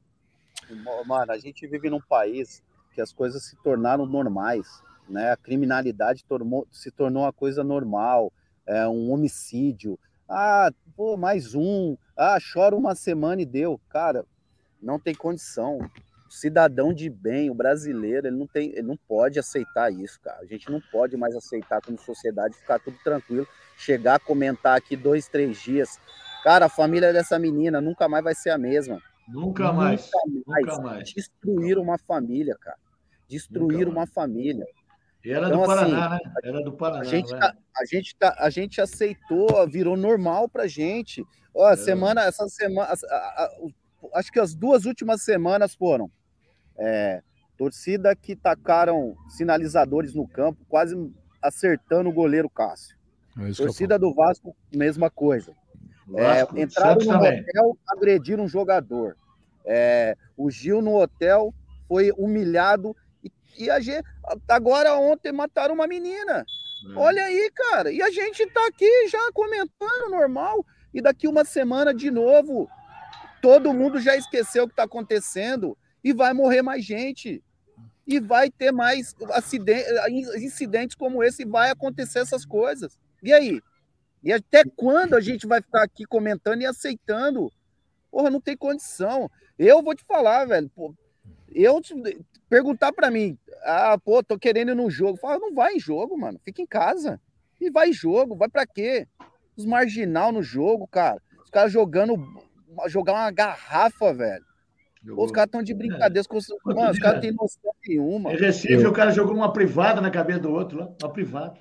Mano, a gente vive num país que as coisas se tornaram normais, né? A criminalidade tornou, se tornou uma coisa normal, é um homicídio. Ah, pô, mais um. Ah, chora uma semana e deu. Cara, não tem condição. O cidadão de bem, o brasileiro, ele não tem, ele não pode aceitar isso, cara. A gente não pode mais aceitar como sociedade ficar tudo tranquilo, chegar a comentar aqui dois, três dias. Cara, a família dessa menina nunca mais vai ser a mesma. Nunca mais. Nunca mais. Nunca mais. Destruir uma família, cara. Destruir uma família. E era então, do Paraná, assim, né? Era do Paraná. A gente, tá, a, gente tá, a gente aceitou, virou normal pra gente. Ó, é. semana, essa semana, a, a, acho que as duas últimas semanas foram é, torcida que tacaram sinalizadores no campo, quase acertando o goleiro Cássio. É torcida do Vasco, mesma coisa. É, entraram no também. hotel, agrediram um jogador. É, o Gil no hotel foi humilhado e, a gente, agora ontem mataram uma menina. É. Olha aí, cara. E a gente tá aqui já comentando normal. E daqui uma semana de novo, todo mundo já esqueceu o que tá acontecendo e vai morrer mais gente. E vai ter mais acidentes, incidentes como esse, e vai acontecer essas coisas. E aí? E até quando a gente vai ficar aqui comentando e aceitando? Porra, não tem condição. Eu vou te falar, velho. Pô, eu perguntar para mim, ah, pô, tô querendo ir no jogo. Fala, não vai em jogo, mano. Fica em casa. E vai em jogo. Vai para quê? Os marginal no jogo, cara. Os caras jogando, jogar uma garrafa, velho. Os caras estão de é. brincadeira. Com... Mano, os caras não têm noção nenhuma. Em Recife, eu... o cara jogou uma privada na cabeça do outro lá. Uma privada.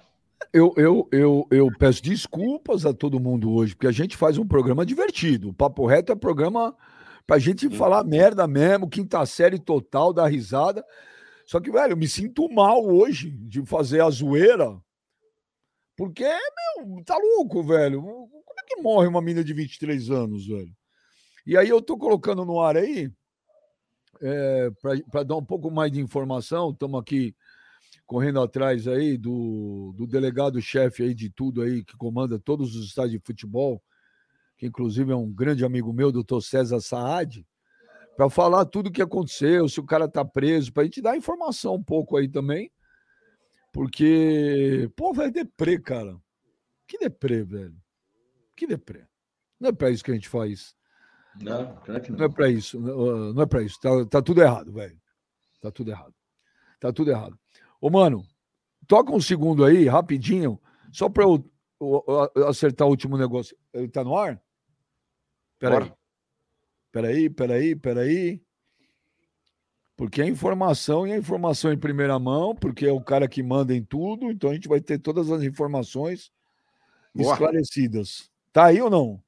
Eu, eu, eu, eu peço desculpas a todo mundo hoje, porque a gente faz um programa divertido. O Papo Reto é programa pra gente Sim. falar merda mesmo, quinta série total, dar risada. Só que, velho, eu me sinto mal hoje de fazer a zoeira, porque, meu, tá louco, velho. Como é que morre uma menina de 23 anos, velho? E aí eu tô colocando no ar aí, é, para dar um pouco mais de informação, estamos aqui correndo atrás aí do, do delegado-chefe aí de tudo aí, que comanda todos os estádios de futebol, que inclusive é um grande amigo meu, doutor César Saad, para falar tudo o que aconteceu, se o cara tá preso, para a gente dar informação um pouco aí também. Porque, pô, velho, deprê, cara. Que deprê, velho. Que deprê. Não é para isso que a gente faz. Não, claro que não. Não é para isso. Não é para isso. Tá, tá tudo errado, velho. Tá tudo errado. Tá tudo errado. Ô, mano, toca um segundo aí, rapidinho, só para eu, eu, acertar o último negócio. Ele tá no ar? Peraí. Peraí, peraí, peraí. Porque é informação e é informação em primeira mão, porque é o cara que manda em tudo, então a gente vai ter todas as informações Boa. esclarecidas. Tá aí ou não?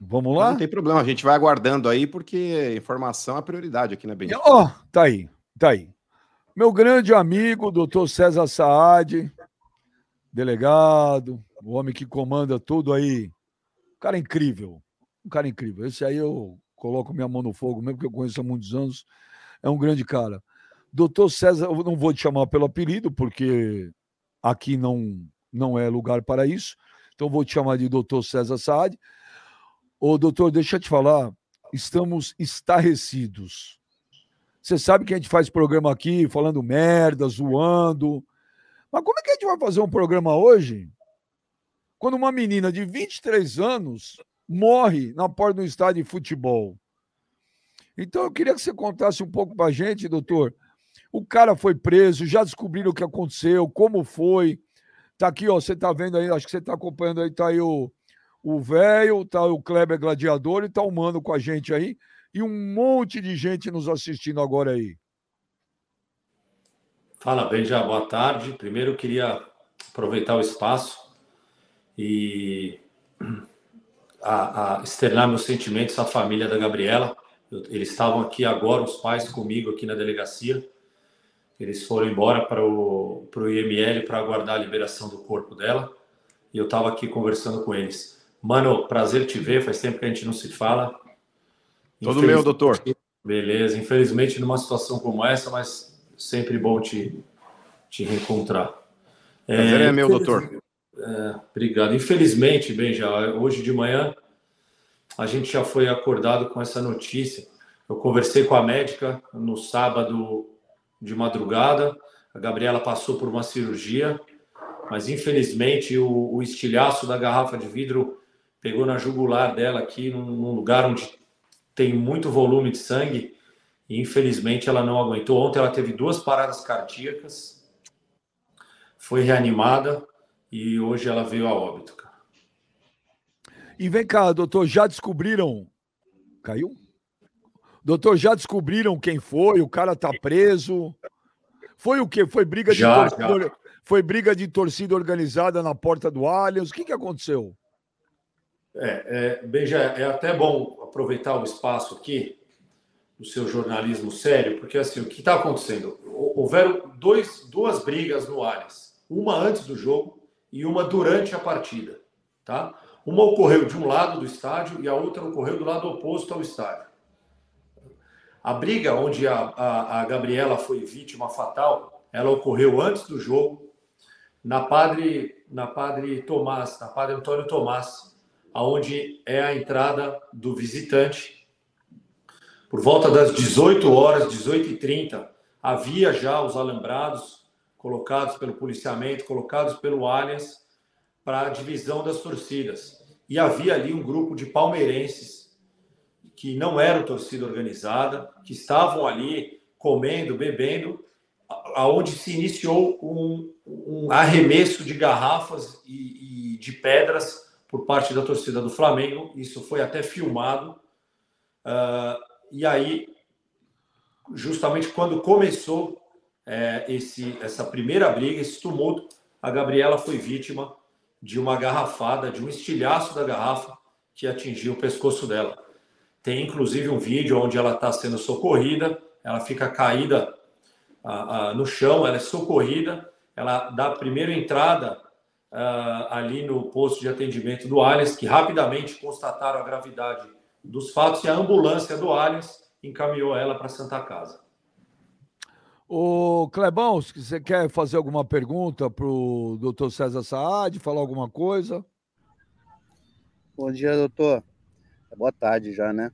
Vamos lá? Não tem problema, a gente vai aguardando aí, porque informação é prioridade aqui na Benito. Ó, oh, tá aí, tá aí. Meu grande amigo, doutor César Saad, delegado, o homem que comanda tudo aí. Um cara incrível, um cara incrível. Esse aí eu coloco minha mão no fogo, mesmo que eu conheço há muitos anos. É um grande cara. Doutor César, eu não vou te chamar pelo apelido, porque aqui não, não é lugar para isso. Então vou te chamar de doutor César Saad. Ô, doutor, deixa eu te falar, estamos estarrecidos. Você sabe que a gente faz programa aqui falando merda, zoando. Mas como é que a gente vai fazer um programa hoje quando uma menina de 23 anos morre na porta do estádio de futebol? Então eu queria que você contasse um pouco para a gente, doutor. O cara foi preso, já descobriram o que aconteceu, como foi. Tá aqui, ó, você tá vendo aí, acho que você tá acompanhando aí, tá aí o, o velho, tá o Kleber Gladiador e tá o Mano com a gente aí. E um monte de gente nos assistindo agora aí. Fala, Benja, boa tarde. Primeiro queria aproveitar o espaço e a, a externar meus sentimentos à família da Gabriela. Eu, eles estavam aqui agora, os pais comigo aqui na delegacia. Eles foram embora para o, para o IML para aguardar a liberação do corpo dela. E eu estava aqui conversando com eles. Mano, prazer te ver. Faz tempo que a gente não se fala. Todo meu, doutor. Beleza. Infelizmente, numa situação como essa, mas sempre bom te, te reencontrar. Prazer é, é meu, doutor. É, obrigado. Infelizmente, bem, já hoje de manhã a gente já foi acordado com essa notícia. Eu conversei com a médica no sábado de madrugada. A Gabriela passou por uma cirurgia, mas infelizmente o, o estilhaço da garrafa de vidro pegou na jugular dela aqui, num, num lugar onde tem muito volume de sangue. E infelizmente ela não aguentou. Ontem ela teve duas paradas cardíacas, foi reanimada e hoje ela veio a óbito. Cara. E vem cá, doutor, já descobriram? Caiu? Doutor, já descobriram quem foi? O cara tá preso? Foi o quê? Foi briga de já, torcida, já. foi briga de torcida organizada na porta do Allianz? O que, que aconteceu? É, é, bem, já é até bom aproveitar o espaço aqui do seu jornalismo sério, porque assim, o que está acontecendo? Houveram dois, duas brigas no Allianz, uma antes do jogo e uma durante a partida, tá? Uma ocorreu de um lado do estádio e a outra ocorreu do lado oposto ao estádio. A briga onde a, a, a Gabriela foi vítima fatal, ela ocorreu antes do jogo, na Padre, na Padre Tomás, na Padre Antônio Tomás, aonde é a entrada do visitante. Por volta das 18 horas, 18h30, havia já os alambrados colocados pelo policiamento, colocados pelo Allianz, para a divisão das torcidas. E havia ali um grupo de palmeirenses que não eram torcida organizada, que estavam ali comendo, bebendo, aonde se iniciou um, um arremesso de garrafas e, e, de pedras por parte da torcida do Flamengo. Isso foi até filmado. Uh, e aí, justamente quando começou é, esse, essa primeira briga, esse tumulto, a Gabriela foi vítima de uma garrafada, de um estilhaço da garrafa que atingiu o pescoço dela. Tem inclusive um vídeo onde ela está sendo socorrida, ela fica caída a, a, no chão, ela é socorrida, ela dá a primeira entrada uh, ali no posto de atendimento do Allianz, que rapidamente constataram a gravidade dos fatos e a ambulância do Allianz encaminhou ela para Santa Casa. O Clebão, você quer fazer alguma pergunta para o doutor César Saad, falar alguma coisa? Bom dia, doutor. Boa tarde já, né?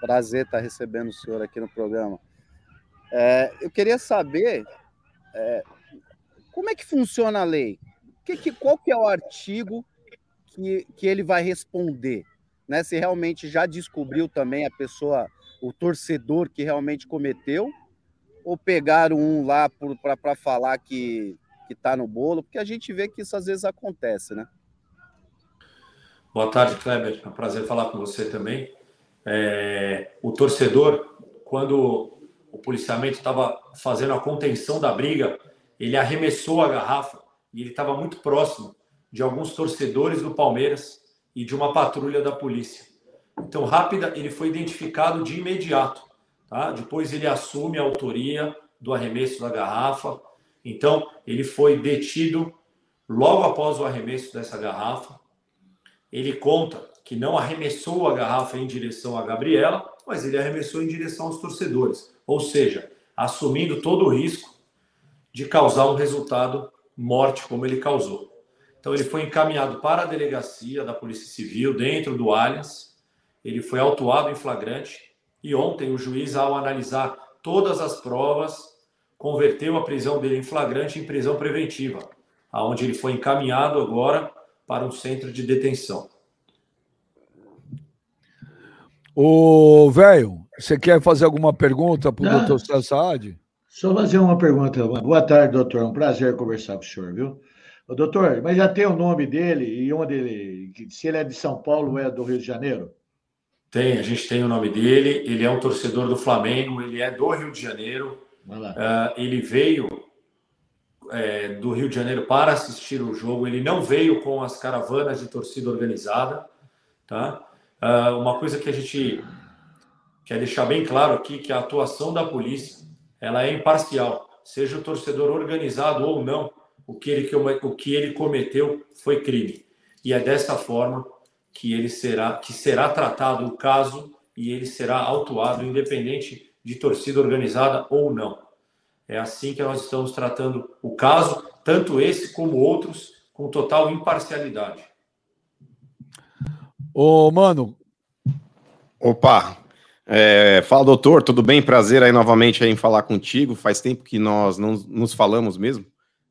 Prazer estar recebendo o senhor aqui no programa. É, eu queria saber é, como é que funciona a lei? Que, que, qual que é o artigo que, que ele vai responder? Né? Se realmente já descobriu também a pessoa, o torcedor que realmente cometeu, ou pegaram um lá para falar que está no bolo? Porque a gente vê que isso às vezes acontece, né? Boa tarde, Kleber. É um prazer falar com você também. É, o torcedor, quando o policiamento estava fazendo a contenção da briga, ele arremessou a garrafa e ele estava muito próximo de alguns torcedores do Palmeiras e de uma patrulha da polícia. Então, rápida, ele foi identificado de imediato. Tá? Depois ele assume a autoria do arremesso da garrafa. Então, ele foi detido logo após o arremesso dessa garrafa. Ele conta que não arremessou a garrafa em direção a Gabriela, mas ele arremessou em direção aos torcedores. Ou seja, assumindo todo o risco de causar um resultado morte como ele causou. Então ele foi encaminhado para a delegacia da Polícia Civil dentro do Allianz. Ele foi autuado em flagrante e ontem o juiz, ao analisar todas as provas, converteu a prisão dele em flagrante em prisão preventiva, aonde ele foi encaminhado agora para um centro de detenção. Ô, velho, você quer fazer alguma pergunta para o doutor Sassad? Só fazer uma pergunta. Boa tarde, doutor. É um prazer conversar com o senhor, viu? Ô, doutor, mas já tem o nome dele e onde ele. Se ele é de São Paulo ou é do Rio de Janeiro? Tem, a gente tem o nome dele. Ele é um torcedor do Flamengo, ele é do Rio de Janeiro. Uh, ele veio é, do Rio de Janeiro para assistir o jogo. Ele não veio com as caravanas de torcida organizada. Tá? Uh, uma coisa que a gente quer deixar bem claro aqui que a atuação da polícia ela é imparcial, seja o torcedor organizado ou não. O que ele, o que ele cometeu foi crime. E é dessa forma que ele será que será tratado o caso e ele será autuado independente de torcida organizada ou não. É assim que nós estamos tratando o caso, tanto esse como outros com total imparcialidade. Ô, mano. Opa! É, fala, doutor, tudo bem? Prazer aí novamente aí em falar contigo. Faz tempo que nós não nos falamos mesmo.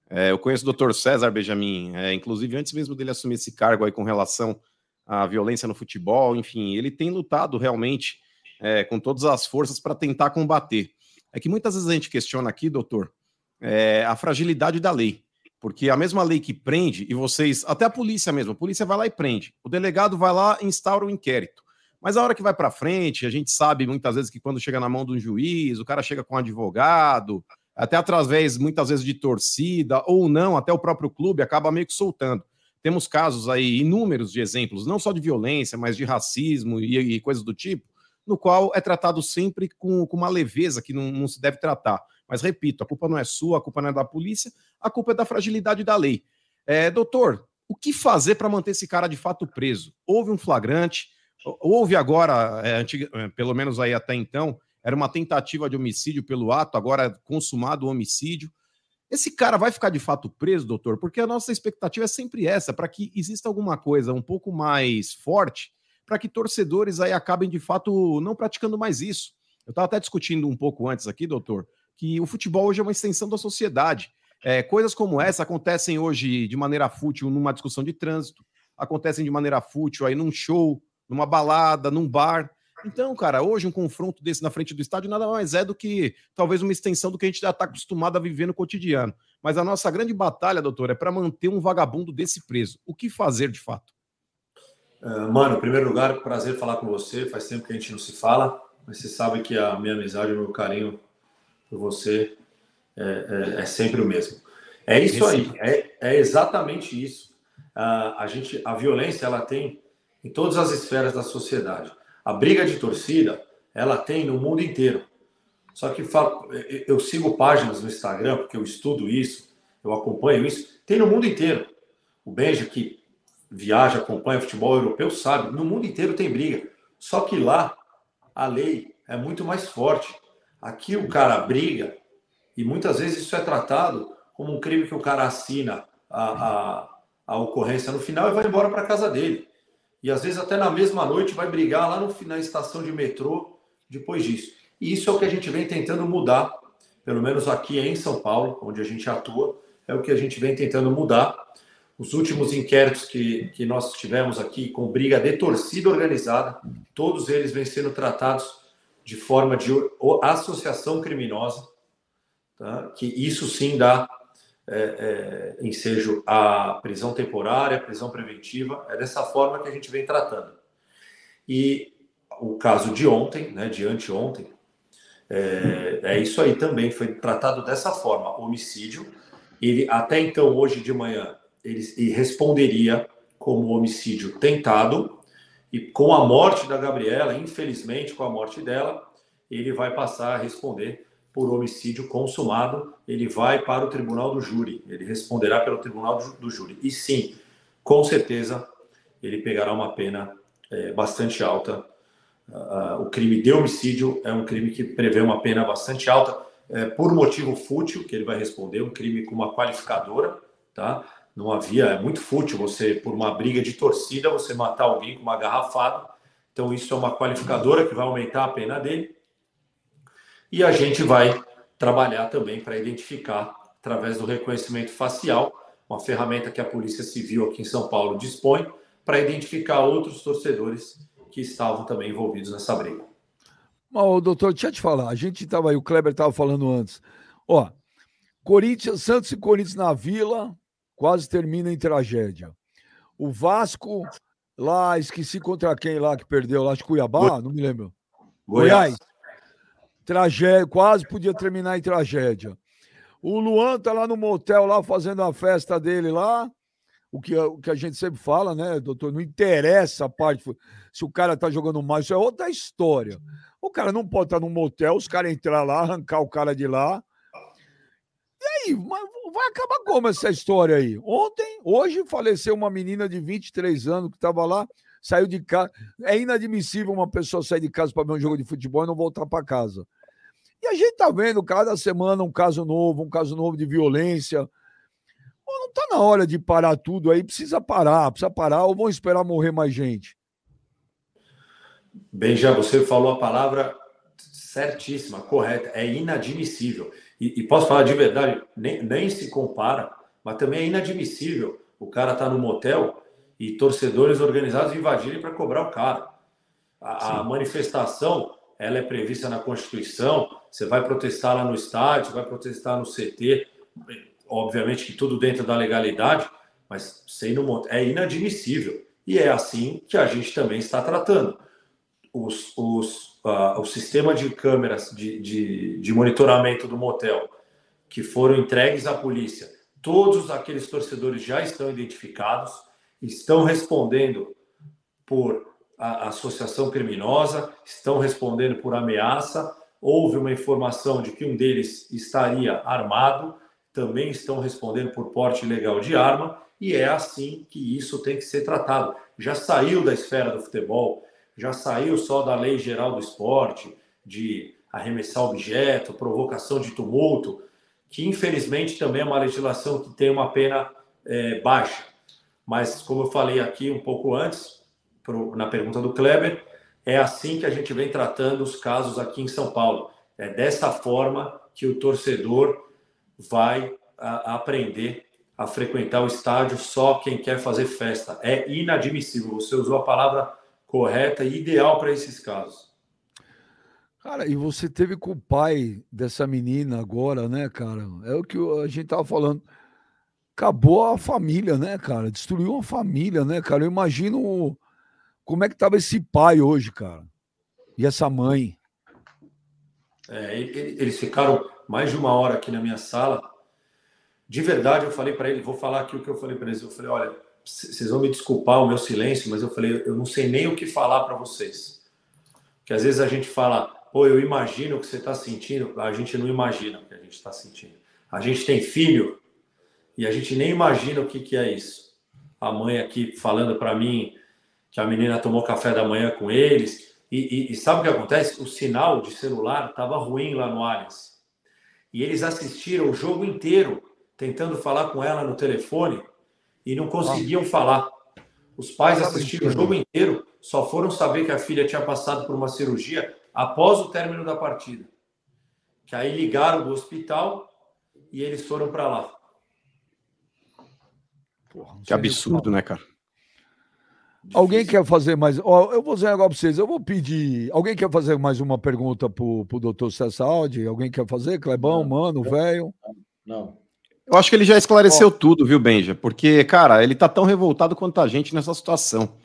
É, eu conheço o doutor César Benjamin, é, inclusive antes mesmo dele assumir esse cargo aí com relação à violência no futebol, enfim, ele tem lutado realmente é, com todas as forças para tentar combater. É que muitas vezes a gente questiona aqui, doutor, é, a fragilidade da lei. Porque a mesma lei que prende, e vocês, até a polícia mesmo, a polícia vai lá e prende. O delegado vai lá e instaura o um inquérito. Mas a hora que vai para frente, a gente sabe muitas vezes que quando chega na mão de um juiz, o cara chega com um advogado, até através muitas vezes de torcida, ou não, até o próprio clube acaba meio que soltando. Temos casos aí, inúmeros de exemplos, não só de violência, mas de racismo e, e coisas do tipo, no qual é tratado sempre com, com uma leveza que não, não se deve tratar. Mas repito, a culpa não é sua, a culpa não é da polícia, a culpa é da fragilidade da lei. É, doutor, o que fazer para manter esse cara de fato preso? Houve um flagrante, houve agora, é, antiga, é, pelo menos aí até então, era uma tentativa de homicídio pelo ato, agora é consumado o homicídio. Esse cara vai ficar de fato preso, doutor? Porque a nossa expectativa é sempre essa, para que exista alguma coisa um pouco mais forte, para que torcedores aí acabem de fato não praticando mais isso. Eu estava até discutindo um pouco antes aqui, doutor, que o futebol hoje é uma extensão da sociedade. É, coisas como essa acontecem hoje de maneira fútil numa discussão de trânsito, acontecem de maneira fútil aí num show, numa balada, num bar. Então, cara, hoje um confronto desse na frente do estádio nada mais é do que talvez uma extensão do que a gente já está acostumado a viver no cotidiano. Mas a nossa grande batalha, doutor, é para manter um vagabundo desse preso. O que fazer de fato? Uh, mano, em primeiro lugar, prazer falar com você. Faz tempo que a gente não se fala, mas você sabe que a minha amizade, o meu carinho por você é, é, é sempre o mesmo. É isso aí, é, é exatamente isso. A, a, gente, a violência ela tem em todas as esferas da sociedade. A briga de torcida ela tem no mundo inteiro. Só que eu sigo páginas no Instagram porque eu estudo isso, eu acompanho isso. Tem no mundo inteiro. O Benja que viaja, acompanha futebol europeu sabe, no mundo inteiro tem briga. Só que lá a lei é muito mais forte. Aqui o cara briga e muitas vezes isso é tratado como um crime que o cara assina a, a, a ocorrência no final e vai embora para casa dele. E às vezes até na mesma noite vai brigar lá no, na estação de metrô depois disso. E isso é o que a gente vem tentando mudar, pelo menos aqui em São Paulo, onde a gente atua, é o que a gente vem tentando mudar. Os últimos inquéritos que, que nós tivemos aqui com briga de torcida organizada, todos eles vêm sendo tratados de forma de associação criminosa, tá? que isso sim dá é, é, ensejo à prisão temporária, prisão preventiva, é dessa forma que a gente vem tratando. E o caso de ontem, né, de anteontem, é, é isso aí também, foi tratado dessa forma, homicídio, ele até então, hoje de manhã, ele, ele responderia como homicídio tentado, e com a morte da Gabriela, infelizmente, com a morte dela, ele vai passar a responder por homicídio consumado. Ele vai para o tribunal do júri. Ele responderá pelo tribunal do, júri. E sim, com certeza, ele pegará uma pena é, bastante alta. Uh, o crime de homicídio é um crime que prevê uma pena bastante alta é, por motivo fútil, que ele vai responder, um crime com uma qualificadora, tá? Não havia, é muito fútil você, por uma briga de torcida, você matar alguém com uma garrafada. Então, isso é uma qualificadora que vai aumentar a pena dele. E a gente vai trabalhar também para identificar, através do reconhecimento facial, uma ferramenta que a Polícia Civil aqui em São Paulo dispõe, para identificar outros torcedores que estavam também envolvidos nessa briga. Mas, doutor, deixa eu te falar. A gente estava aí, o Kleber estava falando antes. Ó, Corinthians, Santos e Corinthians na Vila, quase termina em tragédia. O Vasco, lá, esqueci contra quem lá que perdeu, lá de Cuiabá, não me lembro. Goiás. Goiás. Tragédia, quase podia terminar em tragédia. O Luan tá lá no motel, lá fazendo a festa dele lá. O que, o que a gente sempre fala, né, doutor? Não interessa a parte. Se o cara tá jogando mal, isso é outra história. O cara não pode estar tá motel, os caras entrar lá, arrancar o cara de lá. E aí, vai acabar como essa história aí? Ontem, hoje faleceu uma menina de 23 anos que estava lá, saiu de casa. É inadmissível uma pessoa sair de casa para ver um jogo de futebol e não voltar para casa. E a gente está vendo cada semana um caso novo, um caso novo de violência. Não tá na hora de parar tudo aí, precisa parar, precisa parar, ou vão esperar morrer mais gente? Benja, você falou a palavra certíssima, correta, é inadmissível. E, e posso falar de verdade, nem, nem se compara, mas também é inadmissível o cara tá no motel e torcedores organizados invadirem para cobrar o cara. A, a, manifestação ela é prevista na Constituição. Você vai protestar lá no estádio, vai protestar no CT, obviamente que tudo dentro da legalidade, mas sem no é inadmissível. E é assim que a gente também está tratando. Os, os, uh, o sistema de câmeras de, de, de monitoramento do motel que foram entregues à polícia, todos aqueles torcedores já estão identificados, estão respondendo por associação criminosa, estão respondendo por ameaça. Houve uma informação de que um deles estaria armado, também estão respondendo por porte ilegal de arma, e é assim que isso tem que ser tratado. Já saiu da esfera do futebol, já saiu só da lei geral do esporte, de arremessar objeto, provocação de tumulto, que infelizmente também é uma legislação que tem uma pena é, baixa. Mas, como eu falei aqui um pouco antes, pro, na pergunta do Kleber, é assim que a gente vem tratando os casos aqui em São Paulo. É dessa forma que o torcedor vai a, a aprender a frequentar o estádio só quem quer fazer festa. É inadmissível. Você usou a palavra correta e ideal para esses casos. Cara, e você teve com o pai dessa menina agora, né, cara? É o que a gente tava falando. Acabou a família, né, cara? Destruiu a família, né, cara? Eu imagino como é que tava esse pai hoje, cara? E essa mãe? É, eles ficaram mais de uma hora aqui na minha sala. De verdade, eu falei para ele, vou falar aqui o que eu falei para eles. Eu falei, olha, vocês vão me desculpar o meu silêncio, mas eu falei, eu não sei nem o que falar para vocês. Que às vezes a gente fala, pô, eu imagino o que você está sentindo. A gente não imagina o que a gente está sentindo. A gente tem filho e a gente nem imagina o que, que é isso. A mãe aqui falando para mim que a menina tomou café da manhã com eles. E, e, e sabe o que acontece? O sinal de celular estava ruim lá no Allianz. E eles assistiram o jogo inteiro tentando falar com ela no telefone e não conseguiam falar. Os pais assistiram o jogo inteiro, só foram saber que a filha tinha passado por uma cirurgia após o término da partida. Que aí ligaram do hospital e eles foram para lá. Porra, que absurdo, né, cara? Alguém quer fazer mais? Ó, eu vou dizer agora para vocês. Eu vou pedir. Alguém quer fazer mais uma pergunta para o doutor César Aldi? Alguém quer fazer? Clebão, mano, velho? Não. Eu acho que ele já esclareceu Ó. tudo, viu, Benja? Porque, cara, ele tá tão revoltado quanto a gente nessa situação.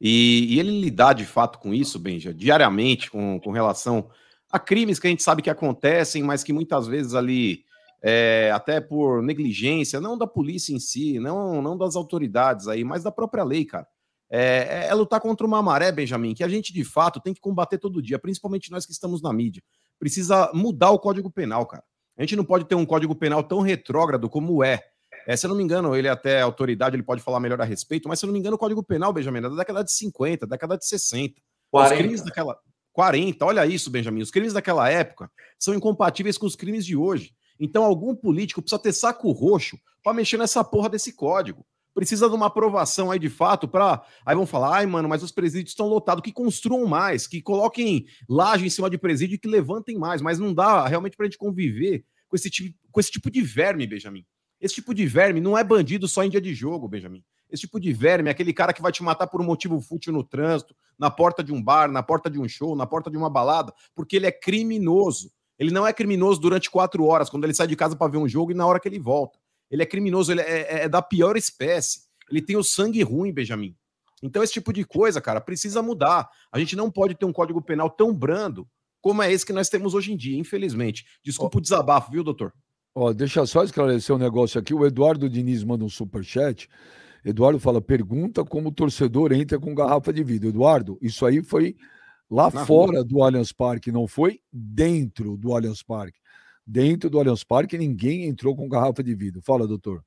E, e ele lidar de fato com isso, Benja, diariamente, com, com relação a crimes que a gente sabe que acontecem, mas que muitas vezes ali, é, até por negligência, não da polícia em si, não, não das autoridades aí, mas da própria lei, cara. É, é, é, lutar contra uma maré, Benjamin, que a gente de fato tem que combater todo dia, principalmente nós que estamos na mídia. Precisa mudar o Código Penal, cara. A gente não pode ter um Código Penal tão retrógrado como é. é se eu não me engano, ele é até autoridade, ele pode falar melhor a respeito, mas se eu não me engano, o Código Penal, Benjamin, é da década de 50, década de 60. 40. Os crimes daquela. 40, olha isso, Benjamin. Os crimes daquela época são incompatíveis com os crimes de hoje. Então, algum político precisa ter saco roxo para mexer nessa porra desse código precisa de uma aprovação aí de fato para. Aí vão falar, ai, mano, mas os presídios estão lotados, que construam mais, que coloquem laje em cima de presídio e que levantem mais, mas não dá realmente para a gente conviver com esse, tipo, com esse tipo de verme, Benjamin. Esse tipo de verme não é bandido só em dia de jogo, Benjamin. Esse tipo de verme é aquele cara que vai te matar por um motivo fútil no trânsito, na porta de um bar, na porta de um show, na porta de uma balada, porque ele é criminoso. Ele não é criminoso durante quatro horas, quando ele sai de casa para ver um jogo e na hora que ele volta ele é criminoso, ele é, é, é da pior espécie. Ele tem o sangue ruim, Benjamin. Então, esse tipo de coisa, cara, precisa mudar. A gente não pode ter um código penal tão brando como é esse que nós temos hoje em dia, infelizmente. Desculpa oh. o desabafo, viu, doutor? Ó, oh, deixa só esclarecer um negócio aqui. O Eduardo Diniz manda um superchat. Eduardo fala: pergunta como o torcedor entra com garrafa de vidro. Eduardo, isso aí foi lá Na fora rua. do Allianz Parque, não foi dentro do Allianz Parque dentro do Allianz Parque, ninguém entrou com garrafa de vidro. Fala, doutor.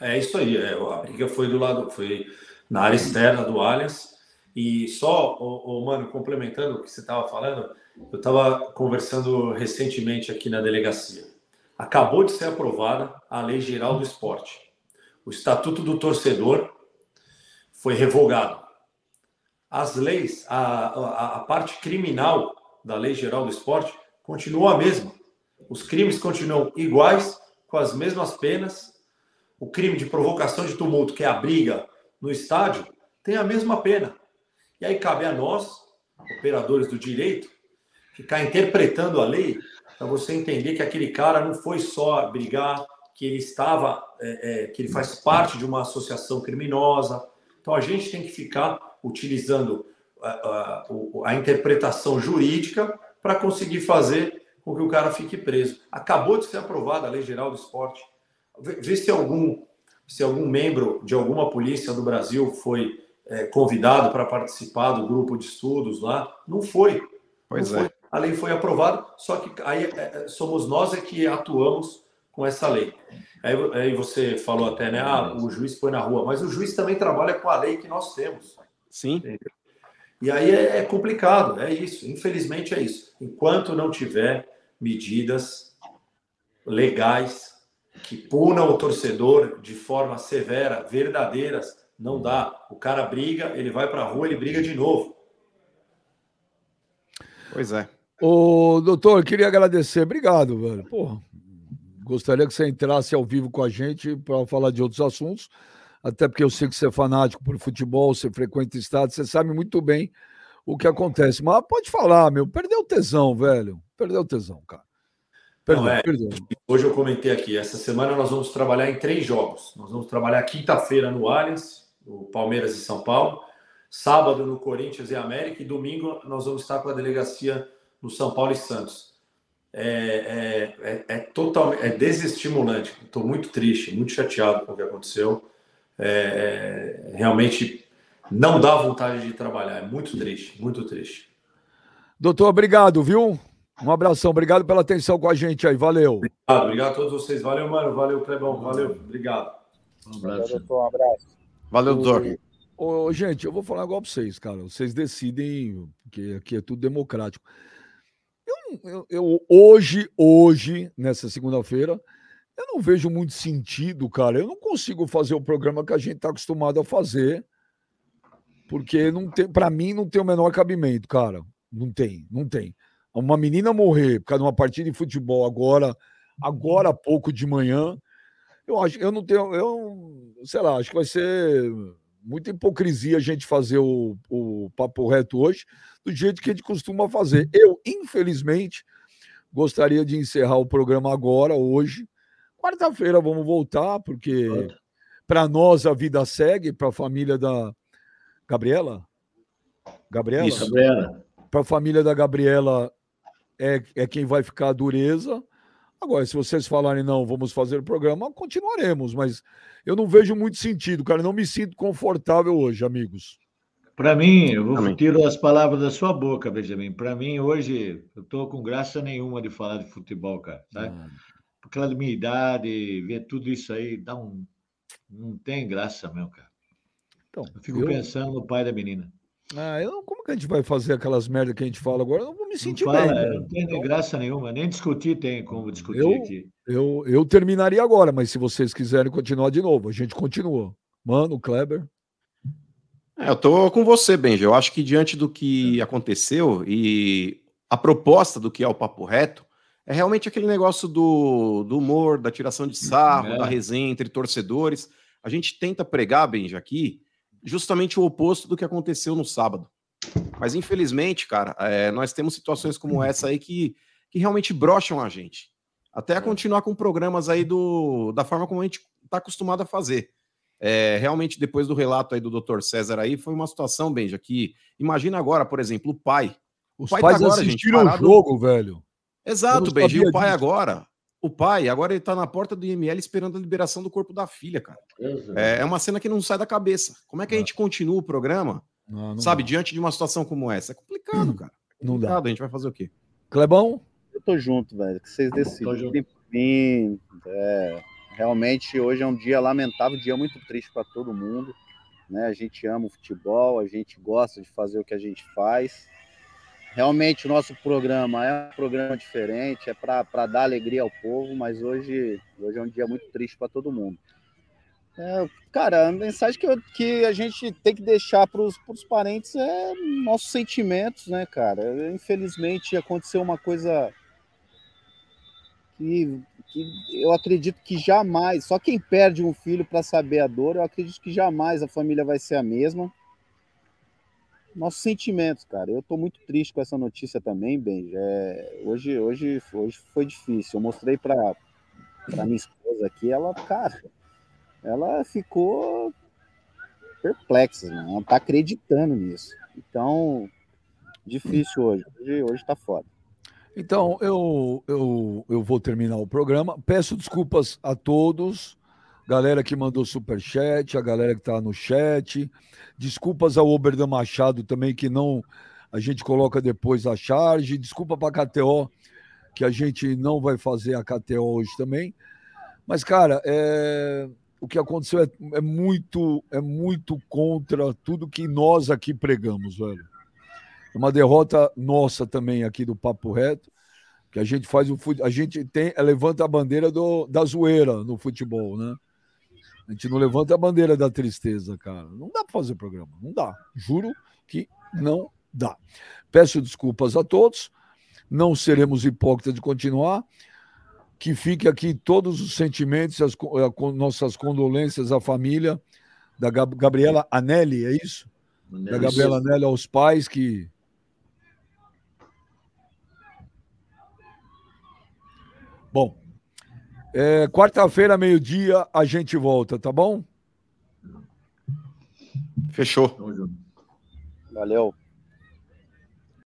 É isso aí. É, a briga foi do lado, foi na área externa do Allianz. E só, o, mano, complementando o que você estava falando, eu estava conversando recentemente aqui na delegacia. Acabou de ser aprovada a Lei Geral do Esporte. o Estatuto do Torcedor foi revogado. As leis, a, a, a parte criminal da Lei Geral do Esporte continua a mesma. Os crimes continuam iguais, com as mesmas penas. O crime de provocação de tumulto, que é a briga no estádio, tem a mesma pena. E aí cabe a nós, operadores do direito, ficar interpretando a lei para você entender que aquele cara não foi só brigar, que ele estava, é, é, que ele faz parte de uma associação criminosa. Então a gente tem que ficar utilizando a, a, a interpretação jurídica para conseguir fazer com que o cara fique preso. Acabou de ser aprovada a Lei Geral do Esporte. Vê se algum, se algum membro de alguma polícia do Brasil foi é, convidado para participar do grupo de estudos lá. Não foi. Pois não é. Foi. A lei foi aprovada, só que aí é, é, somos nós é que atuamos com essa lei. Aí, aí você falou até, né? Ah, o juiz põe na rua, mas o juiz também trabalha com a lei que nós temos. Sim. E aí é, é complicado, é isso. Infelizmente é isso. Enquanto não tiver medidas legais que punam o torcedor de forma severa, verdadeiras, não dá. O cara briga, ele vai para a rua, ele briga de novo. Pois é. Ô, doutor, queria agradecer. Obrigado, velho. Porra, gostaria que você entrasse ao vivo com a gente para falar de outros assuntos, até porque eu sei que você é fanático por futebol, você frequenta estado, você sabe muito bem o que acontece. Mas pode falar, meu, perdeu o tesão, velho. Perdeu o tesão, cara. Perdeu, Não, é. perdeu. Hoje eu comentei aqui, essa semana nós vamos trabalhar em três jogos. Nós vamos trabalhar quinta-feira no Allianz, no Palmeiras e São Paulo, sábado no Corinthians e América, e domingo nós vamos estar com a delegacia no São Paulo e Santos. É, é, é, é totalmente é desestimulante. Estou muito triste, muito chateado com o que aconteceu. É, realmente não dá vontade de trabalhar. É muito triste, muito triste. Doutor, obrigado, viu? Um abração, obrigado pela atenção com a gente aí, valeu. Obrigado, obrigado a todos vocês. Valeu, mano. Valeu, Clebão. Valeu, obrigado. Um Valeu, abraço. doutor, um abraço. Valeu, doutor. Ô, gente, eu vou falar igual pra vocês, cara. Vocês decidem, porque aqui é tudo democrático. Eu, eu- eu- hoje, hoje, nessa segunda-feira, eu não vejo muito sentido, cara. Eu não consigo fazer o programa que a gente tá acostumado a fazer, porque não tem, para mim, não tem o menor cabimento, cara. Não tem, não tem. Uma menina morrer por causa de uma partida de futebol agora, agora há pouco de manhã, eu acho, eu não tenho, eu, sei lá, acho que vai ser muita hipocrisia a gente fazer o, o papo reto hoje do jeito que a gente costuma fazer. Eu, infelizmente, gostaria de encerrar o programa agora, hoje. Quarta-feira vamos voltar, porque para nós a vida segue, para a família da Gabriela. Gabriela? Isso. Gabriela, Para a família da Gabriela é, é quem vai ficar a dureza. Agora, se vocês falarem não, vamos fazer o programa, continuaremos, mas eu não vejo muito sentido, cara. Não me sinto confortável hoje, amigos. para mim, eu vou Amém. tiro as palavras da sua boca, Benjamin. Para mim, hoje, eu estou com graça nenhuma de falar de futebol, cara. Sabe? Por causa da minha idade, ver tudo isso aí, dá um. Não tem graça mesmo, cara. Então, Eu fico eu- pensando no pai da menina. Ah, eu, como que a gente vai fazer aquelas merda que a gente fala agora? Eu não vou me Não, sentir fala, bem. né? não tem nem graça nenhuma, nem discutir tem como discutir Eu- aqui. Eu, eu terminaria agora, mas se vocês quiserem continuar de novo, a gente continua. Mano, Kleber. É, eu tô com você, Benji. Eu acho que diante do que aconteceu e a proposta do que é o papo reto, é realmente aquele negócio do, do humor, da tiração de sarro, É. da resenha entre torcedores. A gente tenta pregar, Benji, aqui, justamente o oposto do que aconteceu no sábado. Mas infelizmente, cara, é, nós temos situações como essa aí que, que realmente brocham a gente. Até a continuar com programas aí do, da forma como a gente está acostumado a fazer. É, realmente, depois do relato aí do Dr. César aí, foi uma situação, Benja, que imagina agora, por exemplo, o pai. Os pai pais tá agora, gente, assistiram parado- o jogo, velho. Exato. E sabia o pai disso. agora, o pai, agora ele tá na porta do IML esperando a liberação do corpo da filha, cara. É, é uma cena que não sai da cabeça. Como é que a gente continua o programa, Não, não sabe, dá. diante de uma situação como essa? É complicado, cara. É Não dá. complicado, a gente vai fazer o quê? Clebão? Eu tô junto, velho. Que vocês Tô decidem junto. por mim. É, realmente, hoje é um dia lamentável, um dia muito triste para todo mundo. Né? A gente ama o futebol, a gente gosta de fazer o que a gente faz. Realmente, o nosso programa é um programa diferente, é para dar alegria ao povo, mas hoje, hoje é um dia muito triste para todo mundo. É, cara, a mensagem que, eu, que a gente tem que deixar para os parentes é nossos sentimentos, né, cara? Infelizmente aconteceu uma coisa que, que eu acredito que jamais, só quem perde um filho para saber a dor, eu acredito que jamais a família vai ser a mesma. Nossos sentimentos, cara. Eu tô muito triste com essa notícia também, Benji. É, hoje, hoje, hoje foi difícil. Eu mostrei para minha esposa aqui, ela, cara, ela ficou perplexa, né? ela tá acreditando nisso. Então, difícil hoje. Hoje, hoje tá foda. Então, eu, eu, eu vou terminar o programa. Peço desculpas a todos, galera que mandou super chat, a galera que está no chat. Desculpas ao Oberdan Machado também, que não a gente coloca depois a charge. Desculpa para a KTO, que a gente não vai fazer a KTO hoje também. Mas, cara, é... o que aconteceu é, é, muito, é muito contra tudo que nós aqui pregamos, velho. É uma derrota nossa também aqui do Papo Reto, que a gente faz o a gente tem levanta a bandeira do, da zoeira no futebol, né? A gente não levanta a bandeira da tristeza, cara. Não dá para fazer programa, não dá. Juro que não dá. Peço desculpas a todos. Não seremos hipócritas de continuar. Que fique aqui todos os sentimentos, as, as nossas condolências à família da Gabriela Anelli, é isso? Da Gabriela Anelli aos pais que Bom, é, quarta-feira, meio-dia, a gente volta, tá bom? Fechou. Valeu.